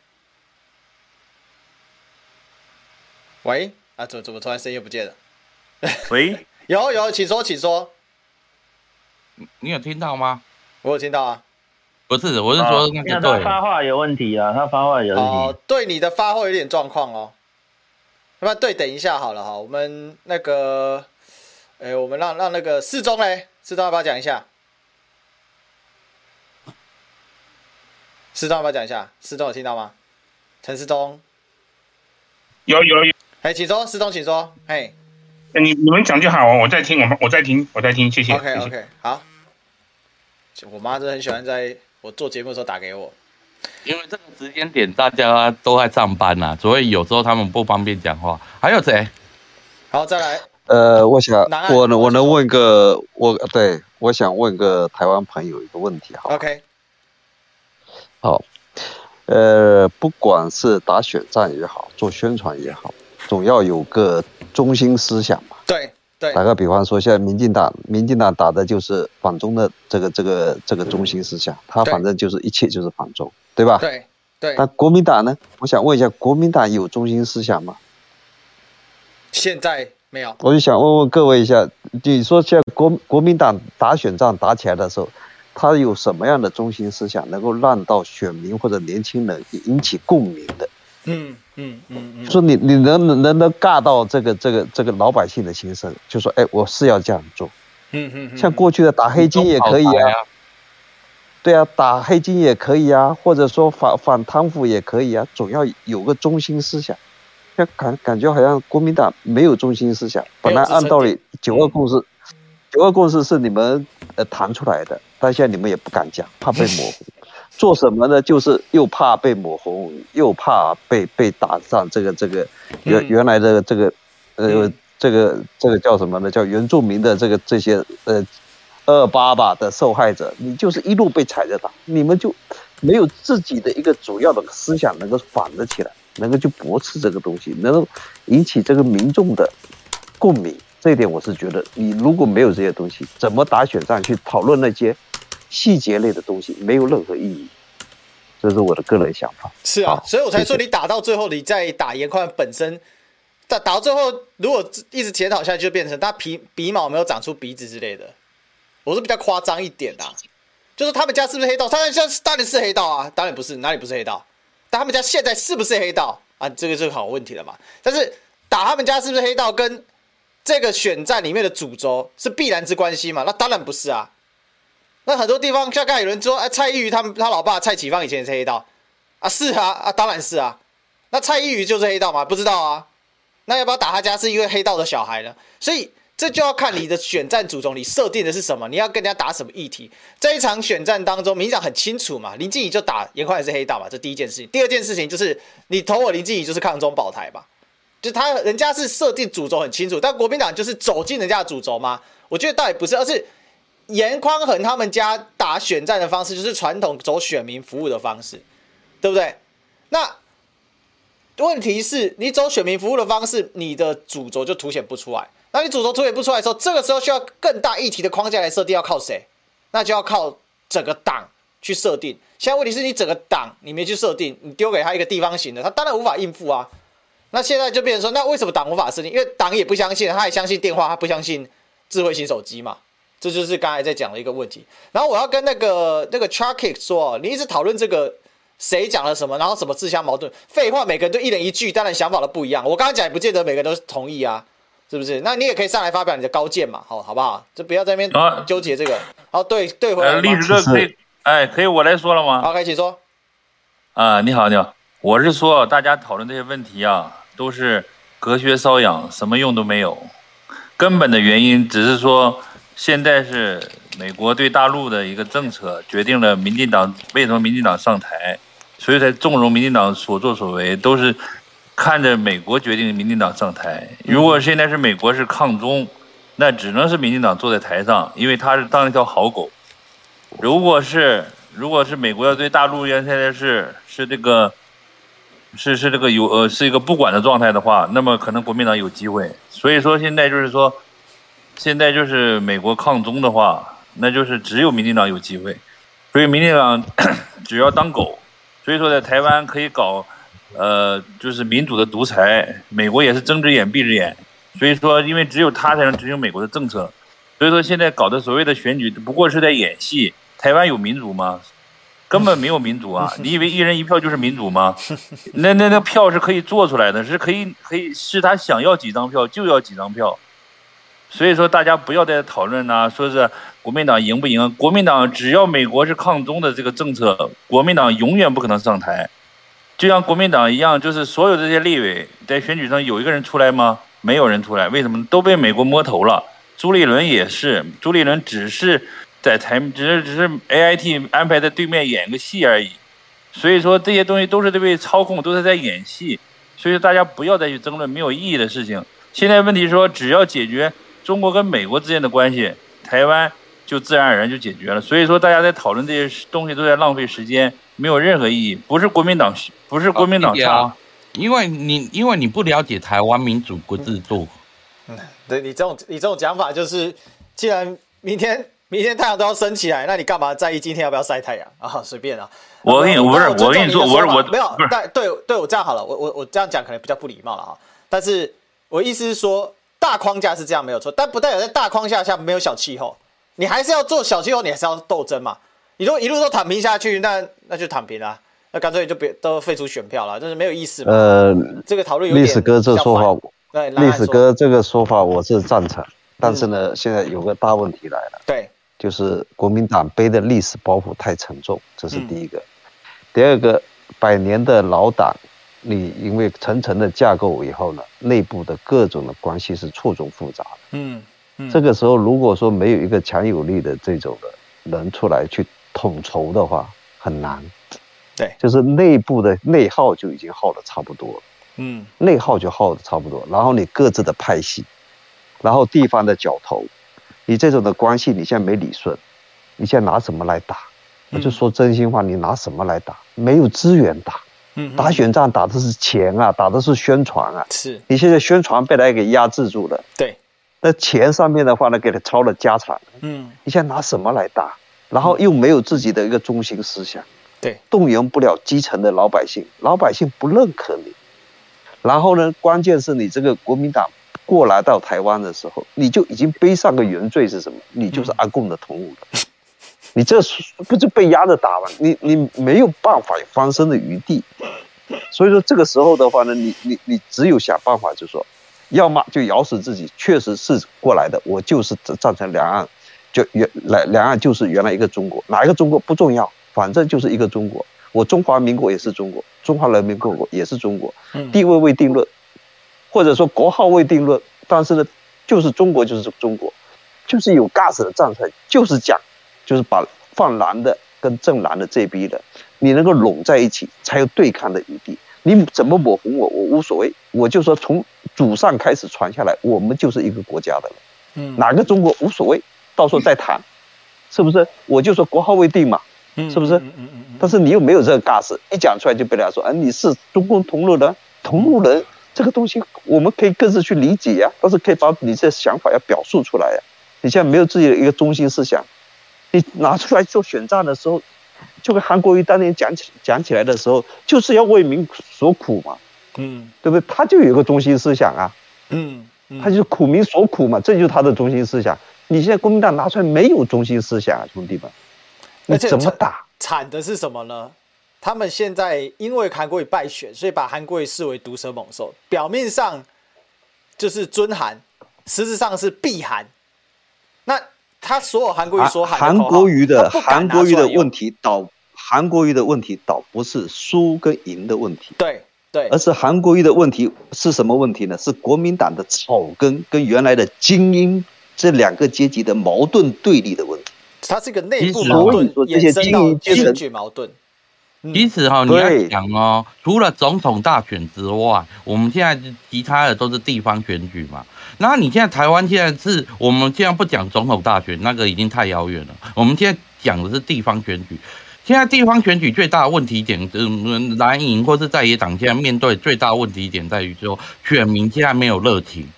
喂，啊，怎么怎么突然声音又不见了？喂，有有，请说，请说。你有听到吗？我有听到啊。不是，我是说那个他发话有问题啊，他发话有问题。哦，对，你的发话有点状况哦。那么对，等一下好了哈，我们那个，哎，我们让让那个四中嘞，四中要不要讲一下？四中要不要讲一下？四中有听到吗？陈四中，有有有，哎，请说，四中，请说，嘿，你你们讲就好，我在听，我我在听，我在听，谢谢。OK OK，好。我妈真的很喜欢在我做节目的时候打给我，因为这个时间点大家都在上班呐、啊，所以有时候他们不方便讲话。还有谁？好，再来。呃，我想我能我能问个我对，我想问个台湾朋友一个问题，好。OK。好，呃，不管是打选战也好，做宣传也好，总要有个中心思想嘛。对对。打个比方说，现在民进党，民进党打的就是反中的这个这个这个中心思想，他反正就是一切就是反中，对吧？对对。那国民党呢？我想问一下，国民党有中心思想吗？现在没有。我就想问问各位一下，你说现在国国民党打选战打起来的时候，他有什么样的中心思想，能够让到选民或者年轻人引起共鸣的？嗯嗯嗯嗯，说你你能能能能尬到这个这个这个老百姓的心声，就说哎，我是要这样做。嗯嗯嗯，像过去的打黑金也可以啊。对啊，打黑金也可以啊，或者说反反贪腐也可以啊，总要有个中心思想。要感感觉好像国民党没有中心思想，本来按道理九二共识，九二共识是你们呃谈出来的，但现在你们也不敢讲，怕被模糊。做什么呢？就是又怕被抹红，又怕被被打上这个这个原原来的这个呃这个这个叫什么呢？叫原住民的这个这些呃。二八吧的受害者，你就是一路被踩着打，你们就没有自己的一个主要的思想能够反得起来，能够去驳斥这个东西，能够引起这个民众的共鸣。这一点我是觉得，你如果没有这些东西，怎么打选战去讨论那些细节类的东西，没有任何意义。这是我的个人想法。是啊，所以我才说你打到最后，你在打颜宽本身，打打到最后，如果一直检讨下去，就变成他皮鼻毛没有长出鼻子之类的。我是比较夸张一点的，就是他们家是不是黑道？他们家当然是黑道啊，当然不是，哪里不是黑道？但他们家现在是不是黑道啊？这个是个好问题了嘛。但是打他们家是不是黑道，跟这个选战里面的主轴是必然之关系嘛？那当然不是啊。那很多地方像刚才有人说，哎，蔡依瑜他们他老爸蔡启芳以前也是黑道啊，是啊啊，当然是啊。那蔡依瑜就是黑道吗？不知道啊。那要不要打他家是因为黑道的小孩呢？所以。这就要看你的选战主轴，你设定的是什么？你要跟人家打什么议题？这一场选战当中，民进党很清楚嘛，林静怡就打颜宽也是黑道嘛，这第一件事情。第二件事情就是你投我林静怡就是抗中保台吧，就他人家是设定主轴很清楚，但国民党就是走进人家的主轴吗？我觉得倒也不是，而是严宽恒他们家打选战的方式就是传统走选民服务的方式，对不对？那问题是你走选民服务的方式，你的主轴就凸显不出来。那你主轴凸显不出来的时候，这个时候需要更大议题的框架来设定，要靠谁？那就要靠整个党去设定。现在问题是你整个党你没去设定，你丢给他一个地方型的，他当然无法应付啊。那现在就变成说，那为什么党无法设定？因为党也不相信，他也相信电话，他不相信智慧型手机嘛。这就是刚才在讲的一个问题。然后我要跟那个那个 Chucky 说，你一直讨论这个谁讲了什么，然后什么自相矛盾？废话，每个人都一人一句，当然想法都不一样。我刚刚讲也不见得每个人都同意啊。是不是？那你也可以上来发表你的高见嘛，好，好不好？就不要在那边纠结这个。好，对对回来。历史课可以，哎，可以我来说了吗？好，可以请说。啊，你好，你好，我是说，大家讨论这些问题啊，都是隔靴搔痒，什么用都没有。根本的原因只是说，现在是美国对大陆的一个政策决定了民进党为什么民进党上台，所以才纵容民进党所作所为，都是。看着美国决定民进党上台，如果现在是美国是抗中，那只能是民进党坐在台上，因为他是当一条好狗。如果是如果是美国要对大陆现在是是这个，是是这个有呃是一个不管的状态的话，那么可能国民党有机会。所以说现在就是说，现在就是美国抗中的话，那就是只有民进党有机会。所以民进党 只要当狗，所以说在台湾可以搞。呃，就是民主的独裁，美国也是睁只眼闭只眼，所以说，因为只有他才能执行美国的政策，所以说现在搞的所谓的选举不过是在演戏。台湾有民主吗？根本没有民主啊！你以为一人一票就是民主吗？那那那票是可以做出来的，是可以可以是他想要几张票就要几张票，所以说大家不要再讨论呐，说是国民党赢不赢？国民党只要美国是抗中的这个政策，国民党永远不可能上台。就像国民党一样，就是所有这些立委在选举上有一个人出来吗？没有人出来，为什么？都被美国摸头了。朱立伦也是，朱立伦只是在台，只是只是 AIT 安排在对面演个戏而已。所以说这些东西都是在被操控，都是在演戏。所以说大家不要再去争论没有意义的事情。现在问题说，只要解决中国跟美国之间的关系，台湾就自然而然就解决了。所以说大家在讨论这些东西都在浪费时间。没有任何意义，不是国民党，不是国民党差，啊，因为你因为你不了解台湾民主国制度。嗯，对你这种你这种讲法就是，既然明 天明天太阳都要升起来，那你干嘛在意今天要不要晒太阳啊？随便啊。我跟你不是我跟你说，我是我没有，但对对我这样好了，我我我这样讲可能比较不礼貌了哈。但是我意思是说，大框架是这样没有错，但不代表在大框架下没有小气候，你还是要做小气候，你还是要斗争嘛。你如果一路都躺平下去，那那就躺平啊。那干脆就别都废除选票了，就是没有意思嘛。呃，这个讨论有点历史哥这个说法，对，历史哥这个说法我是赞成，但是呢，现在有个大问题来了，对，就是国民党背的历史包袱太沉重，这是第一个。第二个，百年的老党，你因为层层的架构以后呢，内部的各种的关系是错综复杂的。嗯，这个时候如果说没有一个强有力的这种的人出来去统筹的话，很难。对，就是内部的内耗就已经耗的差不多了，嗯，内耗就耗的差不多，然后你各自的派系，然后地方的角头，你这种的关系你现在没理顺，你现在拿什么来打？我就说真心话，你拿什么来打？没有资源打，嗯，打选战打的是钱啊，打的是宣传啊，是，你现在宣传被他给压制住了，对，那钱上面的话呢，给他抄了家产，嗯，你现在拿什么来打？然后又没有自己的一个中心思想。对，动员不了基层的老百姓，老百姓不认可你。然后呢，关键是你这个国民党过来到台湾的时候，你就已经背上个原罪是什么？你就是阿共的同路了。嗯、你这不就被压着打吗？你你没有办法有翻身的余地。所以说这个时候的话呢，你你你只有想办法，就说，要么就咬死自己，确实是过来的，我就是赞成两岸，就原来两岸就是原来一个中国，哪一个中国不重要。反正就是一个中国，我中华民国也是中国，中华人民共和国也是中国，地位未定论，或者说国号未定论，但是呢，就是中国就是中国，就是有 gas 的战争，就是讲，就是把泛蓝的跟正蓝的这批人，你能够拢在一起，才有对抗的余地。你怎么抹红我，我无所谓，我就说从祖上开始传下来，我们就是一个国家的了，嗯，哪个中国无所谓，到时候再谈，是不是？我就说国号未定嘛。是不是？但是你又没有这个 gas，一讲出来就被人家说，哎，你是中共同路人，同路人这个东西我们可以各自去理解呀，但是可以把你这想法要表述出来呀。你现在没有自己的一个中心思想，你拿出来做选战的时候，就跟韩国瑜当年讲起讲起来的时候，就是要为民所苦嘛，嗯，对不对？他就有一个中心思想啊，嗯，他就是苦民所苦嘛，这就是他的中心思想。你现在国民党拿出来没有中心思想啊，兄弟们。你怎么打？惨的是什么呢？他们现在因为韩国瑜败选，所以把韩国瑜视为毒蛇猛兽。表面上就是尊韩，实质上是避韩。那他所有韩国瑜说韩国语的韩国语的问题倒，韩国语的问题倒不是输跟赢的问题，对对，而是韩国语的问题是什么问题呢？是国民党的草根跟原来的精英这两个阶级的矛盾对立的问题。它是一个内部矛盾衍生到选举矛盾。其实哈，你要讲哦，除了总统大选之外，我们现在其他的都是地方选举嘛。那你现在台湾现在是我们现在不讲总统大选，那个已经太遥远了。我们现在讲的是地方选举。现在地方选举最大的问题点，嗯，蓝营或是在野党现在面对最大的问题点在于说，选民现在没有热情。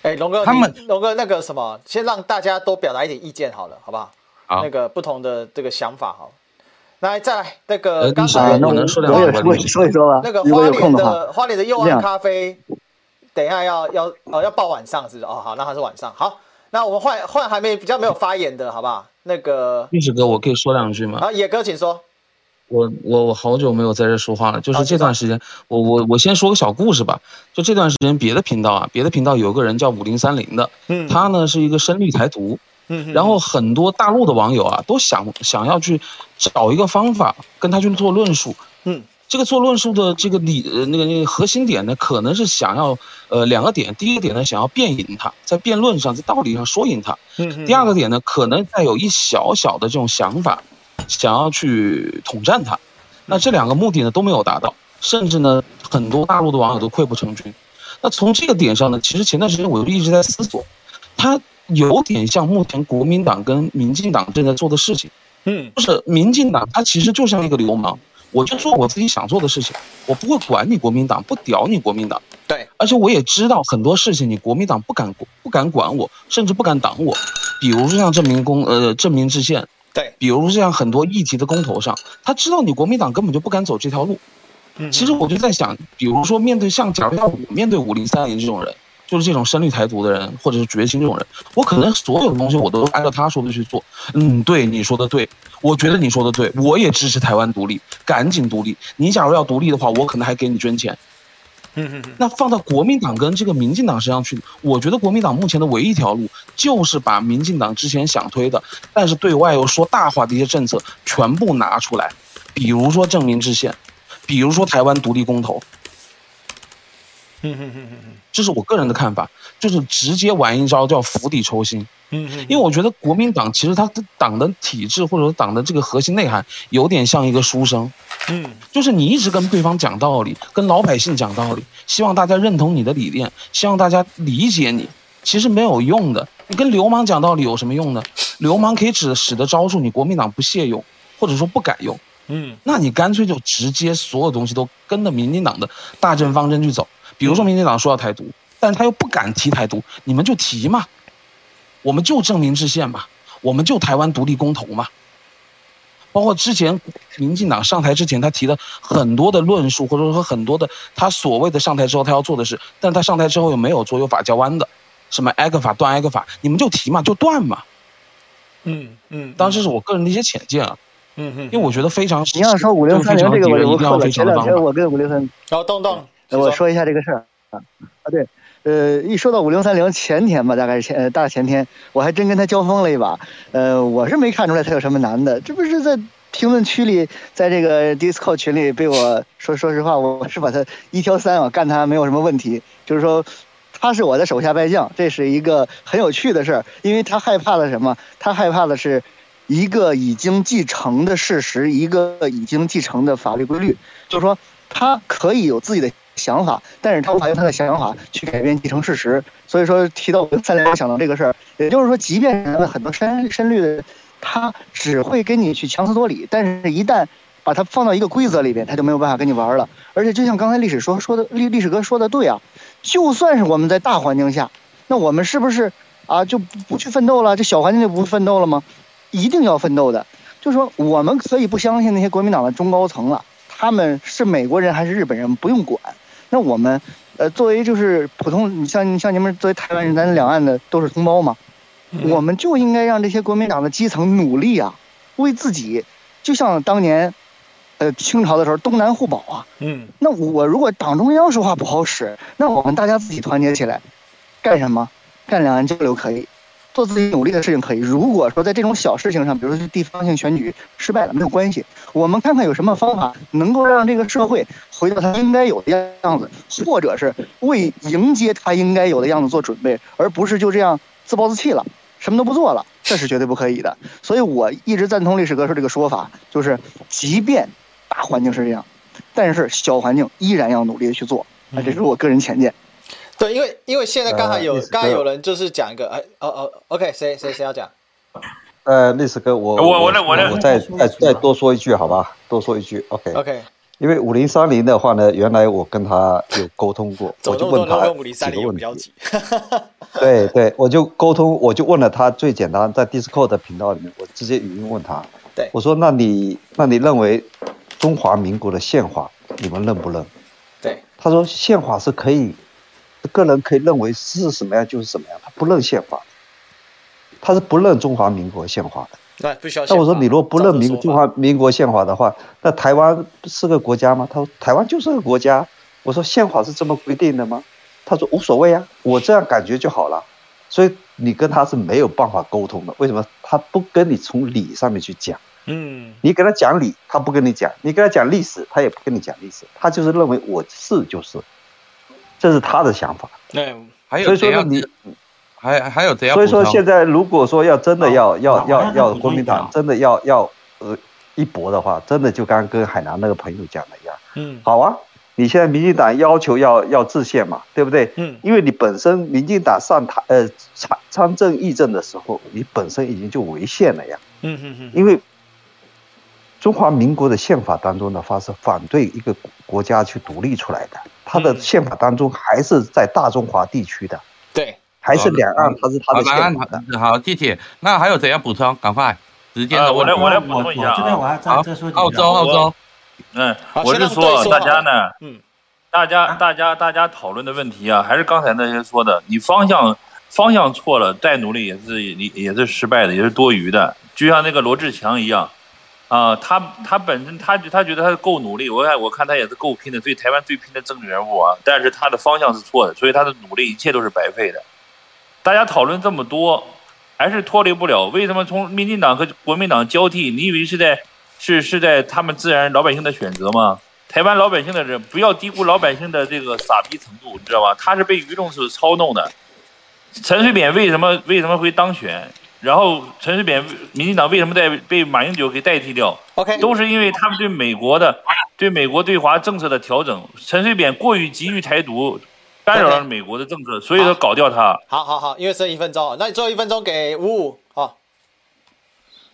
哎、欸，龙哥，他们龙哥那个什么，先让大家都表达一点意见好了，好不好？好，那个不同的这个想法，好。来，再来那个刚才我能说两句话，说一说吧。那个花莲的花莲的右岸咖啡，等一下要要哦要报晚上是哦，好，那他是晚上。好，那我们换换还没比较没有发言的，好不好？那个历史哥，我可以说两句吗？好，野哥请说。我我我好久没有在这说话了，就是这段时间，我我我先说个小故事吧。就这段时间，别的频道啊，别的频道有个人叫五零三零的，嗯，他呢是一个深绿台独，嗯，然后很多大陆的网友啊都想想要去找一个方法跟他去做论述，嗯，这个做论述的这个理呃那个那个核心点呢，可能是想要呃两个点，第一个点呢想要辩赢他，在辩论上在道理上说赢他，嗯，第二个点呢可能带有一小小的这种想法。想要去统战他，那这两个目的呢都没有达到，甚至呢很多大陆的网友都溃不成军。那从这个点上呢，其实前段时间我就一直在思索，他有点像目前国民党跟民进党正在做的事情。嗯，就是民进党他其实就像一个流氓，我就做我自己想做的事情，我不会管你国民党，不屌你国民党。对，而且我也知道很多事情你国民党不敢不敢管我，甚至不敢挡我，比如说像证明公呃证明制宪。对，比如像很多议题的公投上，他知道你国民党根本就不敢走这条路。嗯，其实我就在想，比如说面对像假如要我面对五零三零这种人，就是这种深绿台独的人，或者是觉青这种人，我可能所有的东西我都按照他说的去做。嗯，对，你说的对，我觉得你说的对，我也支持台湾独立，赶紧独立。你假如要独立的话，我可能还给你捐钱。嗯嗯那放到国民党跟这个民进党身上去，我觉得国民党目前的唯一一条路就是把民进党之前想推的，但是对外又说大话的一些政策全部拿出来，比如说正名制宪，比如说台湾独立公投。这是我个人的看法，就是直接玩一招叫釜底抽薪。嗯嗯因为我觉得国民党其实他的党的体制或者说党的这个核心内涵有点像一个书生。嗯，就是你一直跟对方讲道理，跟老百姓讲道理，希望大家认同你的理念，希望大家理解你，其实没有用的。你跟流氓讲道理有什么用呢？流氓可以使使得招数你国民党不屑用，或者说不敢用。嗯，那你干脆就直接所有东西都跟着民进党的大政方针去走。比如说民进党说要台独，但是他又不敢提台独，你们就提嘛，我们就证明制宪嘛，我们就台湾独立公投嘛。包括之前民进党上台之前，他提的很多的论述，或者说很多的他所谓的上台之后他要做的事，但他上台之后又没有做，有法交弯的，什么挨个法断挨个法，你们就提嘛，就断嘛。嗯嗯，当然这是我个人的一些浅见啊。嗯嗯，因为我觉得非常，你要说五六三零这个我就不说了，前两天我跟五零三，然后动动，我说一下这个事儿啊啊对。呃，一说到五零三零，前天吧，大概是前大前天，我还真跟他交锋了一把。呃，我是没看出来他有什么难的，这不是在评论区里，在这个 Discord 群里被我说，说实话，我是把他一挑三啊，干他没有什么问题。就是说，他是我的手下败将，这是一个很有趣的事儿，因为他害怕的什么？他害怕的是一个已经继承的事实，一个已经继承的法律规律，就是说，他可以有自己的。想法，但是他无法用他的想法去改变既成事实。所以说提到我三联，想到这个事儿，也就是说，即便是很多深深绿的，他只会跟你去强词夺理，但是一旦把它放到一个规则里边，他就没有办法跟你玩了。而且就像刚才历史说说的，历历史哥说的对啊，就算是我们在大环境下，那我们是不是啊就不去奋斗了？这小环境就不奋斗了吗？一定要奋斗的。就说，我们可以不相信那些国民党的中高层了，他们是美国人还是日本人，不用管。那我们，呃，作为就是普通，你像你像你们作为台湾人，咱两岸的都是同胞嘛，我们就应该让这些国民党的基层努力啊，为自己，就像当年，呃，清朝的时候东南互保啊。嗯。那我如果党中央说话不好使，那我们大家自己团结起来，干什么？干两岸交流可以。做自己努力的事情可以。如果说在这种小事情上，比如说地方性选举失败了，没有关系，我们看看有什么方法能够让这个社会回到它应该有的样子，或者是为迎接它应该有的样子做准备，而不是就这样自暴自弃了，什么都不做了，这是绝对不可以的。所以我一直赞同历史哥说这个说法，就是即便大环境是这样，但是小环境依然要努力的去做。啊，这是我个人浅见。对，因为因为现在刚才有刚才有人就是讲一个，哎，哦哦，OK，谁谁谁要讲？呃，历史哥，我我我我我再再再多说一句，好吧？多说一句，OK。OK。因为五零三零的话呢，原来我跟他有沟通过，我就问他几个问题。对对，我就沟通，我就问了他最简单，在 Discord 的频道里面，我直接语音问他。对。我说：“那你那你认为中华民国的宪法你们认不认？”对。他说：“宪法是可以。”个人可以认为是什么样就是什么样，他不认宪法，他是不认中华民国宪法的。那我说你如果不认民中华民国宪法的话，那台湾是个国家吗？他说台湾就是个国家。我说宪法是这么规定的吗？他说无所谓啊，我这样感觉就好了。所以你跟他是没有办法沟通的。为什么？他不跟你从理上面去讲。嗯。你给他讲理，他不跟你讲；你跟他讲历史，他也不跟你讲历史。他就是认为我是就是。这是他的想法。对，还有所以说你，还还有怎样。所以说现在如果说要真的要要要要国民党真的要要呃一搏的话，真的就刚刚跟海南那个朋友讲的一样。嗯。好啊，你现在民进党要求要要制宪嘛，对不对？嗯。因为你本身民进党上台呃参参政议政的时候，你本身已经就违宪了呀。嗯嗯嗯。因为中华民国的宪法当中的话是反对一个国家去独立出来的。它的宪法当中还是在大中华地区的，对，还是两岸，它是它的宪法的。好，谢谢。那还有怎样补充？赶快，时间的我来，我来补充一下。这边我还再再说几句。澳洲，澳洲。嗯，我是说大家呢，嗯，大家大家大家讨论的问题啊，还是刚才那些说的，你方向方向错了，再努力也是也也是失败的，也是多余的。就像那个罗志强一样，啊，他他本身他他觉得他够努力，我看我看他也是够拼的，所以台湾最拼的政治人物啊，但是他的方向是错的，所以他的努力一切都是白费的。大家讨论这么多，还是脱离不了。为什么从民进党和国民党交替？你以为是在是是在他们自然老百姓的选择吗？台湾老百姓的人不要低估老百姓的这个傻逼程度，你知道吧？他是被舆论所操弄的。陈水扁为什么为什么会当选？然后陈水扁民进党为什么在被马英九给代替掉？OK，都是因为他们对美国的对美国对华政策的调整。陈水扁过于急于台独，干扰了美国的政策，所以说搞掉他。好好好，因为剩一分钟，那你最后一分钟给五五好。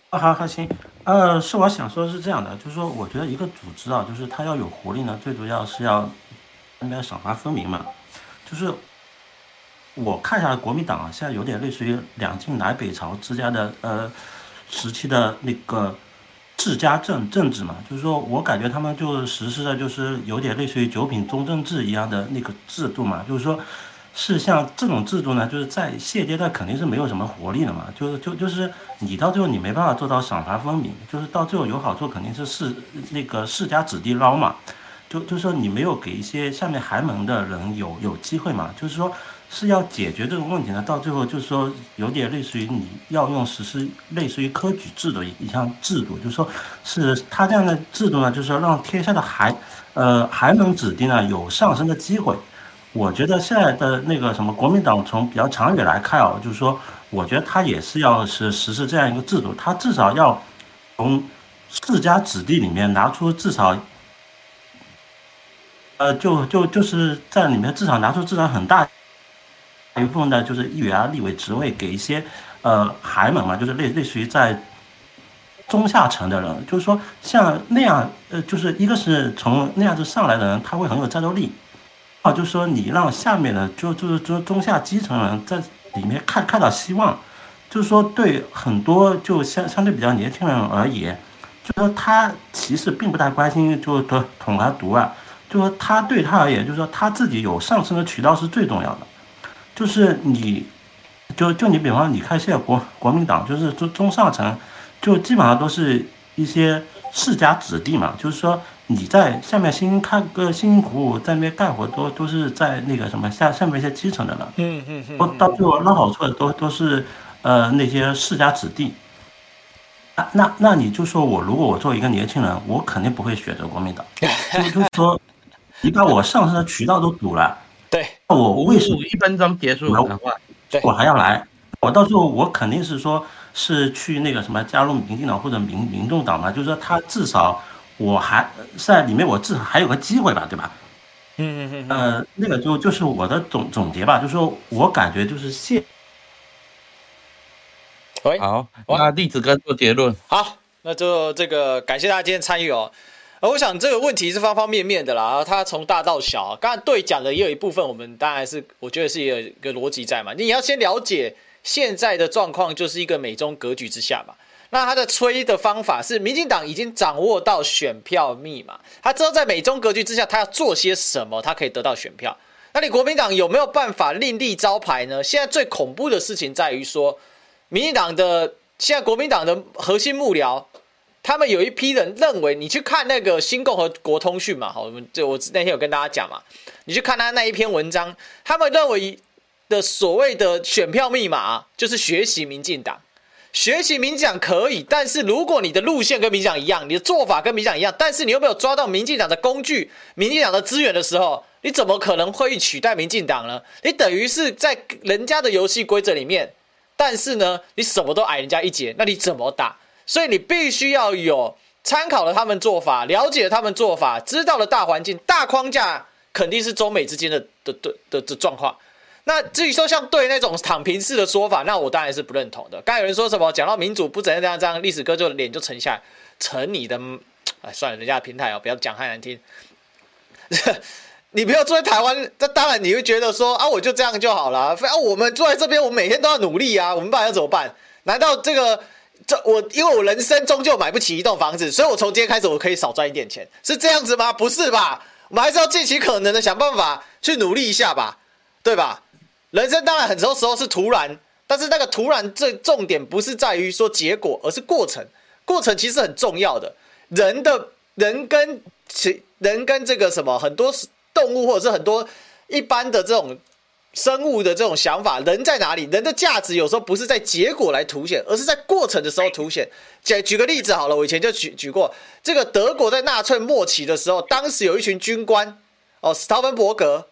啊，好好行。呃，是我想说的是这样的，就是说，我觉得一个组织啊，就是它要有活力呢，最主要是要那边赏罚分明嘛。就是我看下来，国民党啊，现在有点类似于两晋南北朝之间的呃时期的那个治家政政治嘛。就是说我感觉他们就实施的就是有点类似于九品中正制一样的那个制度嘛。就是说。是像这种制度呢，就是在现阶段肯定是没有什么活力的嘛，就是就就是你到最后你没办法做到赏罚分明，就是到最后有好处肯定是世那个世家子弟捞嘛，就就是说你没有给一些下面寒门的人有有机会嘛，就是说是要解决这个问题呢，到最后就是说有点类似于你要用实施类似于科举制的一一项制度，就是说是他这样的制度呢，就是说让天下的孩呃寒门子弟呢有上升的机会。我觉得现在的那个什么国民党从比较长远来看啊，就是说，我觉得他也是要是实施这样一个制度，他至少要从世家子弟里面拿出至少，呃，就就就是在里面至少拿出至少很大一部分的，就是议员啊、立委职位给一些呃寒门嘛，就是类类似于在中下层的人，就是说像那样，呃，就是一个是从那样子上来的人，他会很有战斗力。啊，就是说你让下面的就就是中中下基层人在里面看看到希望，就是说对很多就相相对比较年轻人而言，就是说他其实并不太关心就统啊独啊，就是说他对他而言，就是说他自己有上升的渠道是最重要的，就是你，就就你比方你看现在国国民党就是中中上层，就基本上都是一些世家子弟嘛，就是说。你在下面辛辛看个辛辛苦苦在那边干活，都都是在那个什么下下面一些基层的人，嗯嗯嗯，到最后捞好处的都都是呃那些世家子弟。那那那你就说我如果我作为一个年轻人，我肯定不会选择国民党。就就是说，你把我上升的渠道都堵了，对，我为什么一分钟结束我还要来？我到时候我肯定是说是去那个什么加入民进党或者民民众党嘛，就是说他至少。我还在里面，我至少还有个机会吧，对吧？嗯嗯嗯。呃，那个就就是我的总总结吧，就是说我感觉就是现。喂，好，那弟子哥做结论。好，那就这个感谢大家今天参与哦。呃，我想这个问题是方方面面的啦，它从大到小。刚才对讲的也有一部分，我们当然是我觉得是有一个逻辑在嘛。你要先了解现在的状况，就是一个美中格局之下嘛。那他的吹的方法是，民进党已经掌握到选票密码，他知道在美中格局之下，他要做些什么，他可以得到选票。那你国民党有没有办法另立招牌呢？现在最恐怖的事情在于说，民进党的现在国民党的核心幕僚，他们有一批人认为，你去看那个新共和国通讯嘛，好，我们就我那天有跟大家讲嘛，你去看他那一篇文章，他们认为的所谓的选票密码，就是学习民进党。学习民进党可以，但是如果你的路线跟民进党一样，你的做法跟民进党一样，但是你又没有抓到民进党的工具、民进党的资源的时候，你怎么可能会取代民进党呢？你等于是在人家的游戏规则里面，但是呢，你什么都矮人家一截，那你怎么打？所以你必须要有参考了他们做法，了解了他们做法，知道了大环境、大框架，肯定是中美之间的的的的的状况。那至于说像对那种躺平式的说法，那我当然是不认同的。刚有人说什么讲到民主不怎样这样这样，历史哥就脸就沉下来，沉你的，哎，算了，人家的平台哦，不要讲太难听。你不要坐在台湾，那当然你会觉得说啊，我就这样就好了。非要我们坐在这边，我每天都要努力啊，我们不然要怎么办？难道这个这我因为我人生终究买不起一栋房子，所以我从今天开始我可以少赚一点钱，是这样子吗？不是吧？我们还是要尽其可能的想办法去努力一下吧，对吧？人生当然很多时候是突然，但是那个突然这重点不是在于说结果，而是过程。过程其实很重要的。人的人跟其人跟这个什么很多动物或者是很多一般的这种生物的这种想法，人在哪里？人的价值有时候不是在结果来凸显，而是在过程的时候凸显。举举个例子好了，我以前就举举过这个德国在纳粹末期的时候，当时有一群军官哦，史陶芬伯格，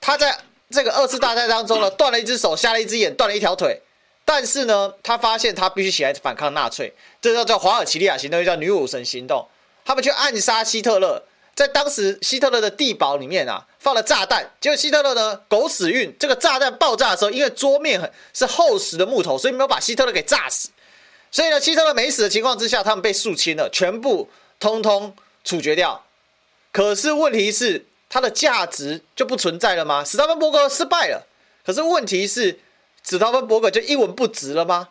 他在。这个二次大战当中呢，断了一只手，瞎了一只眼，断了一条腿，但是呢，他发现他必须起来反抗纳粹，这叫叫华尔奇利亚行动，又叫女武神行动。他们去暗杀希特勒，在当时希特勒的地堡里面啊，放了炸弹，结果希特勒呢狗屎运，这个炸弹爆炸的时候，因为桌面很是厚实的木头，所以没有把希特勒给炸死。所以呢，希特勒没死的情况之下，他们被肃清了，全部通通处决掉。可是问题是。它的价值就不存在了吗？史塔芬伯格失败了，可是问题是，史塔芬伯格就一文不值了吗？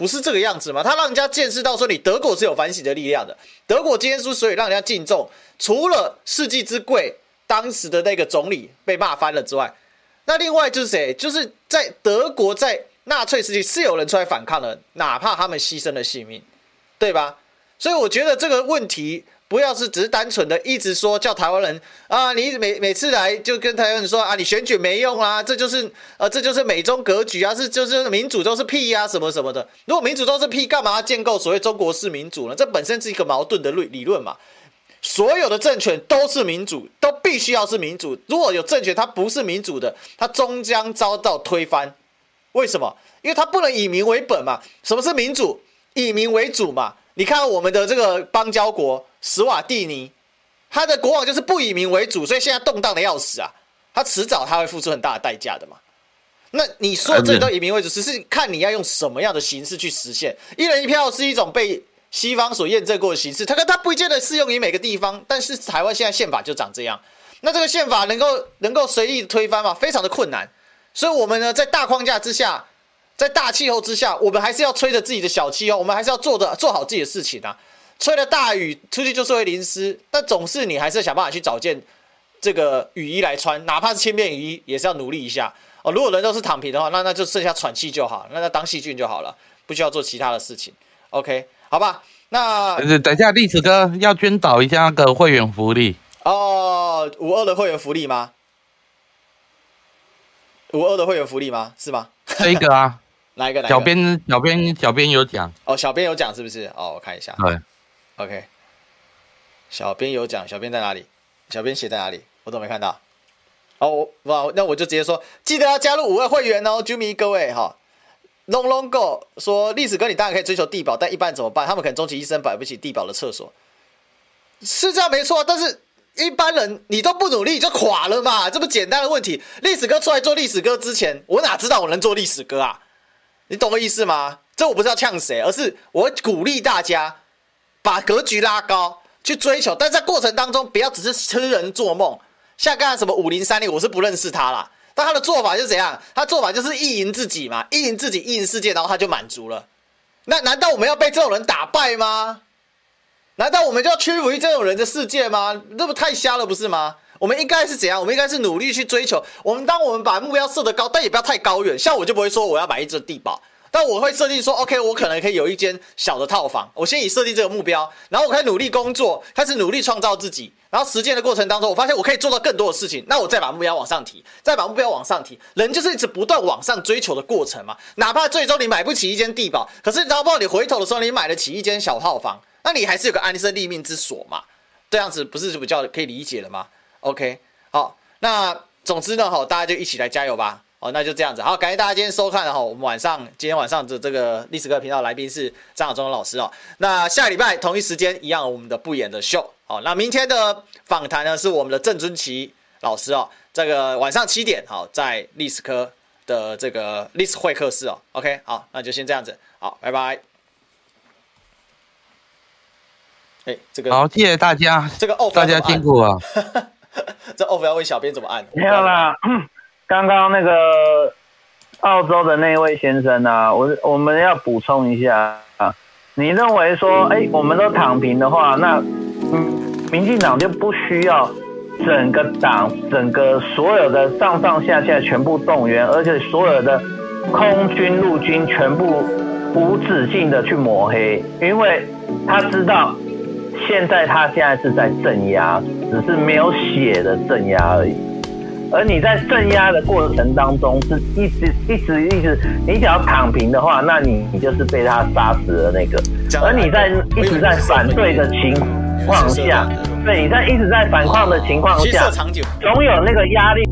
不是这个样子吗？他让人家见识到说，你德国是有反省的力量的。德国今天之所以让人家敬重，除了世纪之贵当时的那个总理被骂翻了之外，那另外就是谁？就是在德国在纳粹时期是有人出来反抗的，哪怕他们牺牲了性命，对吧？所以我觉得这个问题。不要是只是单纯的一直说叫台湾人啊，你每每次来就跟台湾人说啊，你选举没用啊，这就是呃，这就是美中格局啊，是就是民主都是屁啊，什么什么的。如果民主都是屁，干嘛要建构所谓中国式民主呢？这本身是一个矛盾的论理论嘛。所有的政权都是民主，都必须要是民主。如果有政权它不是民主的，它终将遭到推翻。为什么？因为它不能以民为本嘛。什么是民主？以民为主嘛。你看我们的这个邦交国。史瓦蒂尼，他的国王就是不以民为主，所以现在动荡的要死啊！他迟早他会付出很大的代价的嘛。那你说这都以民为主，只是看你要用什么样的形式去实现。一人一票是一种被西方所验证过的形式，它跟它不见得适用于每个地方。但是台湾现在宪法就长这样，那这个宪法能够能够随意推翻吗？非常的困难。所以，我们呢，在大框架之下，在大气候之下，我们还是要吹着自己的小气候，我们还是要做的做好自己的事情啊。吹了大雨出去就是会淋湿，但总是你还是想办法去找件这个雨衣来穿，哪怕是轻便雨衣，也是要努力一下哦。如果人都是躺平的话，那那就剩下喘气就好，那那当细菌就好了，不需要做其他的事情。OK，好吧？那等一下，历史哥要宣导一下那个会员福利哦，五二的会员福利吗？五二的会员福利吗？是吗？这一个啊，哪一个？哪一个？小编，小编，小编有讲哦，小编有讲是不是？哦，我看一下。对。OK，小编有讲，小编在哪里？小编写在哪里？我都没看到。哦，哇，那我就直接说，记得要加入五位会员哦，啾咪各位哈。Long Long Go 说，历史哥你当然可以追求地堡，但一般怎么办？他们可能终其一生买不起地堡的厕所，是这样没错。但是一般人你都不努力就垮了嘛，这么简单的问题。历史哥出来做历史哥之前，我哪知道我能做历史哥啊？你懂我意思吗？这我不是要呛谁，而是我鼓励大家。把格局拉高，去追求，但在过程当中，不要只是痴人做梦。像刚才什么五零三零，我是不认识他啦。但他的做法是怎样？他做法就是意淫自己嘛，意淫自己，意淫世界，然后他就满足了。那难道我们要被这种人打败吗？难道我们就要屈服于这种人的世界吗？这不太瞎了，不是吗？我们应该是怎样？我们应该是努力去追求。我们当我们把目标设得高，但也不要太高远。像我就不会说我要买一只地堡。但我会设定说，OK，我可能可以有一间小的套房。我先以设定这个目标，然后我开始努力工作，开始努力创造自己。然后实践的过程当中，我发现我可以做到更多的事情。那我再把目标往上提，再把目标往上提。人就是一直不断往上追求的过程嘛。哪怕最终你买不起一间地堡，可是然后你回头的时候，你买得起一间小套房，那你还是有个安身立命之所嘛。这样子不是就比较可以理解了吗？OK，好，那总之呢，好，大家就一起来加油吧。哦，那就这样子，好，感谢大家今天收看哈。我们晚上今天晚上的这个历史课频道来宾是张亚忠老师哦。那下礼拜同一时间一样，我们的不演的秀。好，那明天的访谈呢是我们的郑尊奇老师哦。这个晚上七点，好，在历史科的这个历史会客室哦。OK，好，那就先这样子，好，拜拜。哎，这个好，谢谢大家，这个 off 大家辛苦啊。这 off 要问小编怎么按？没有啦。刚刚那个澳洲的那位先生啊，我我们要补充一下啊，你认为说，哎，我们都躺平的话，那嗯，民进党就不需要整个党、整个所有的上上下下全部动员，而且所有的空军、陆军全部无止境的去抹黑，因为他知道现在他现在是在镇压，只是没有血的镇压而已。而你在镇压的过程当中，是一直一直一直，你只要躺平的话，那你你就是被他杀死的那个。而你在一直在反对的情况下，对，你在一直在反抗的情况下，总有那个压力。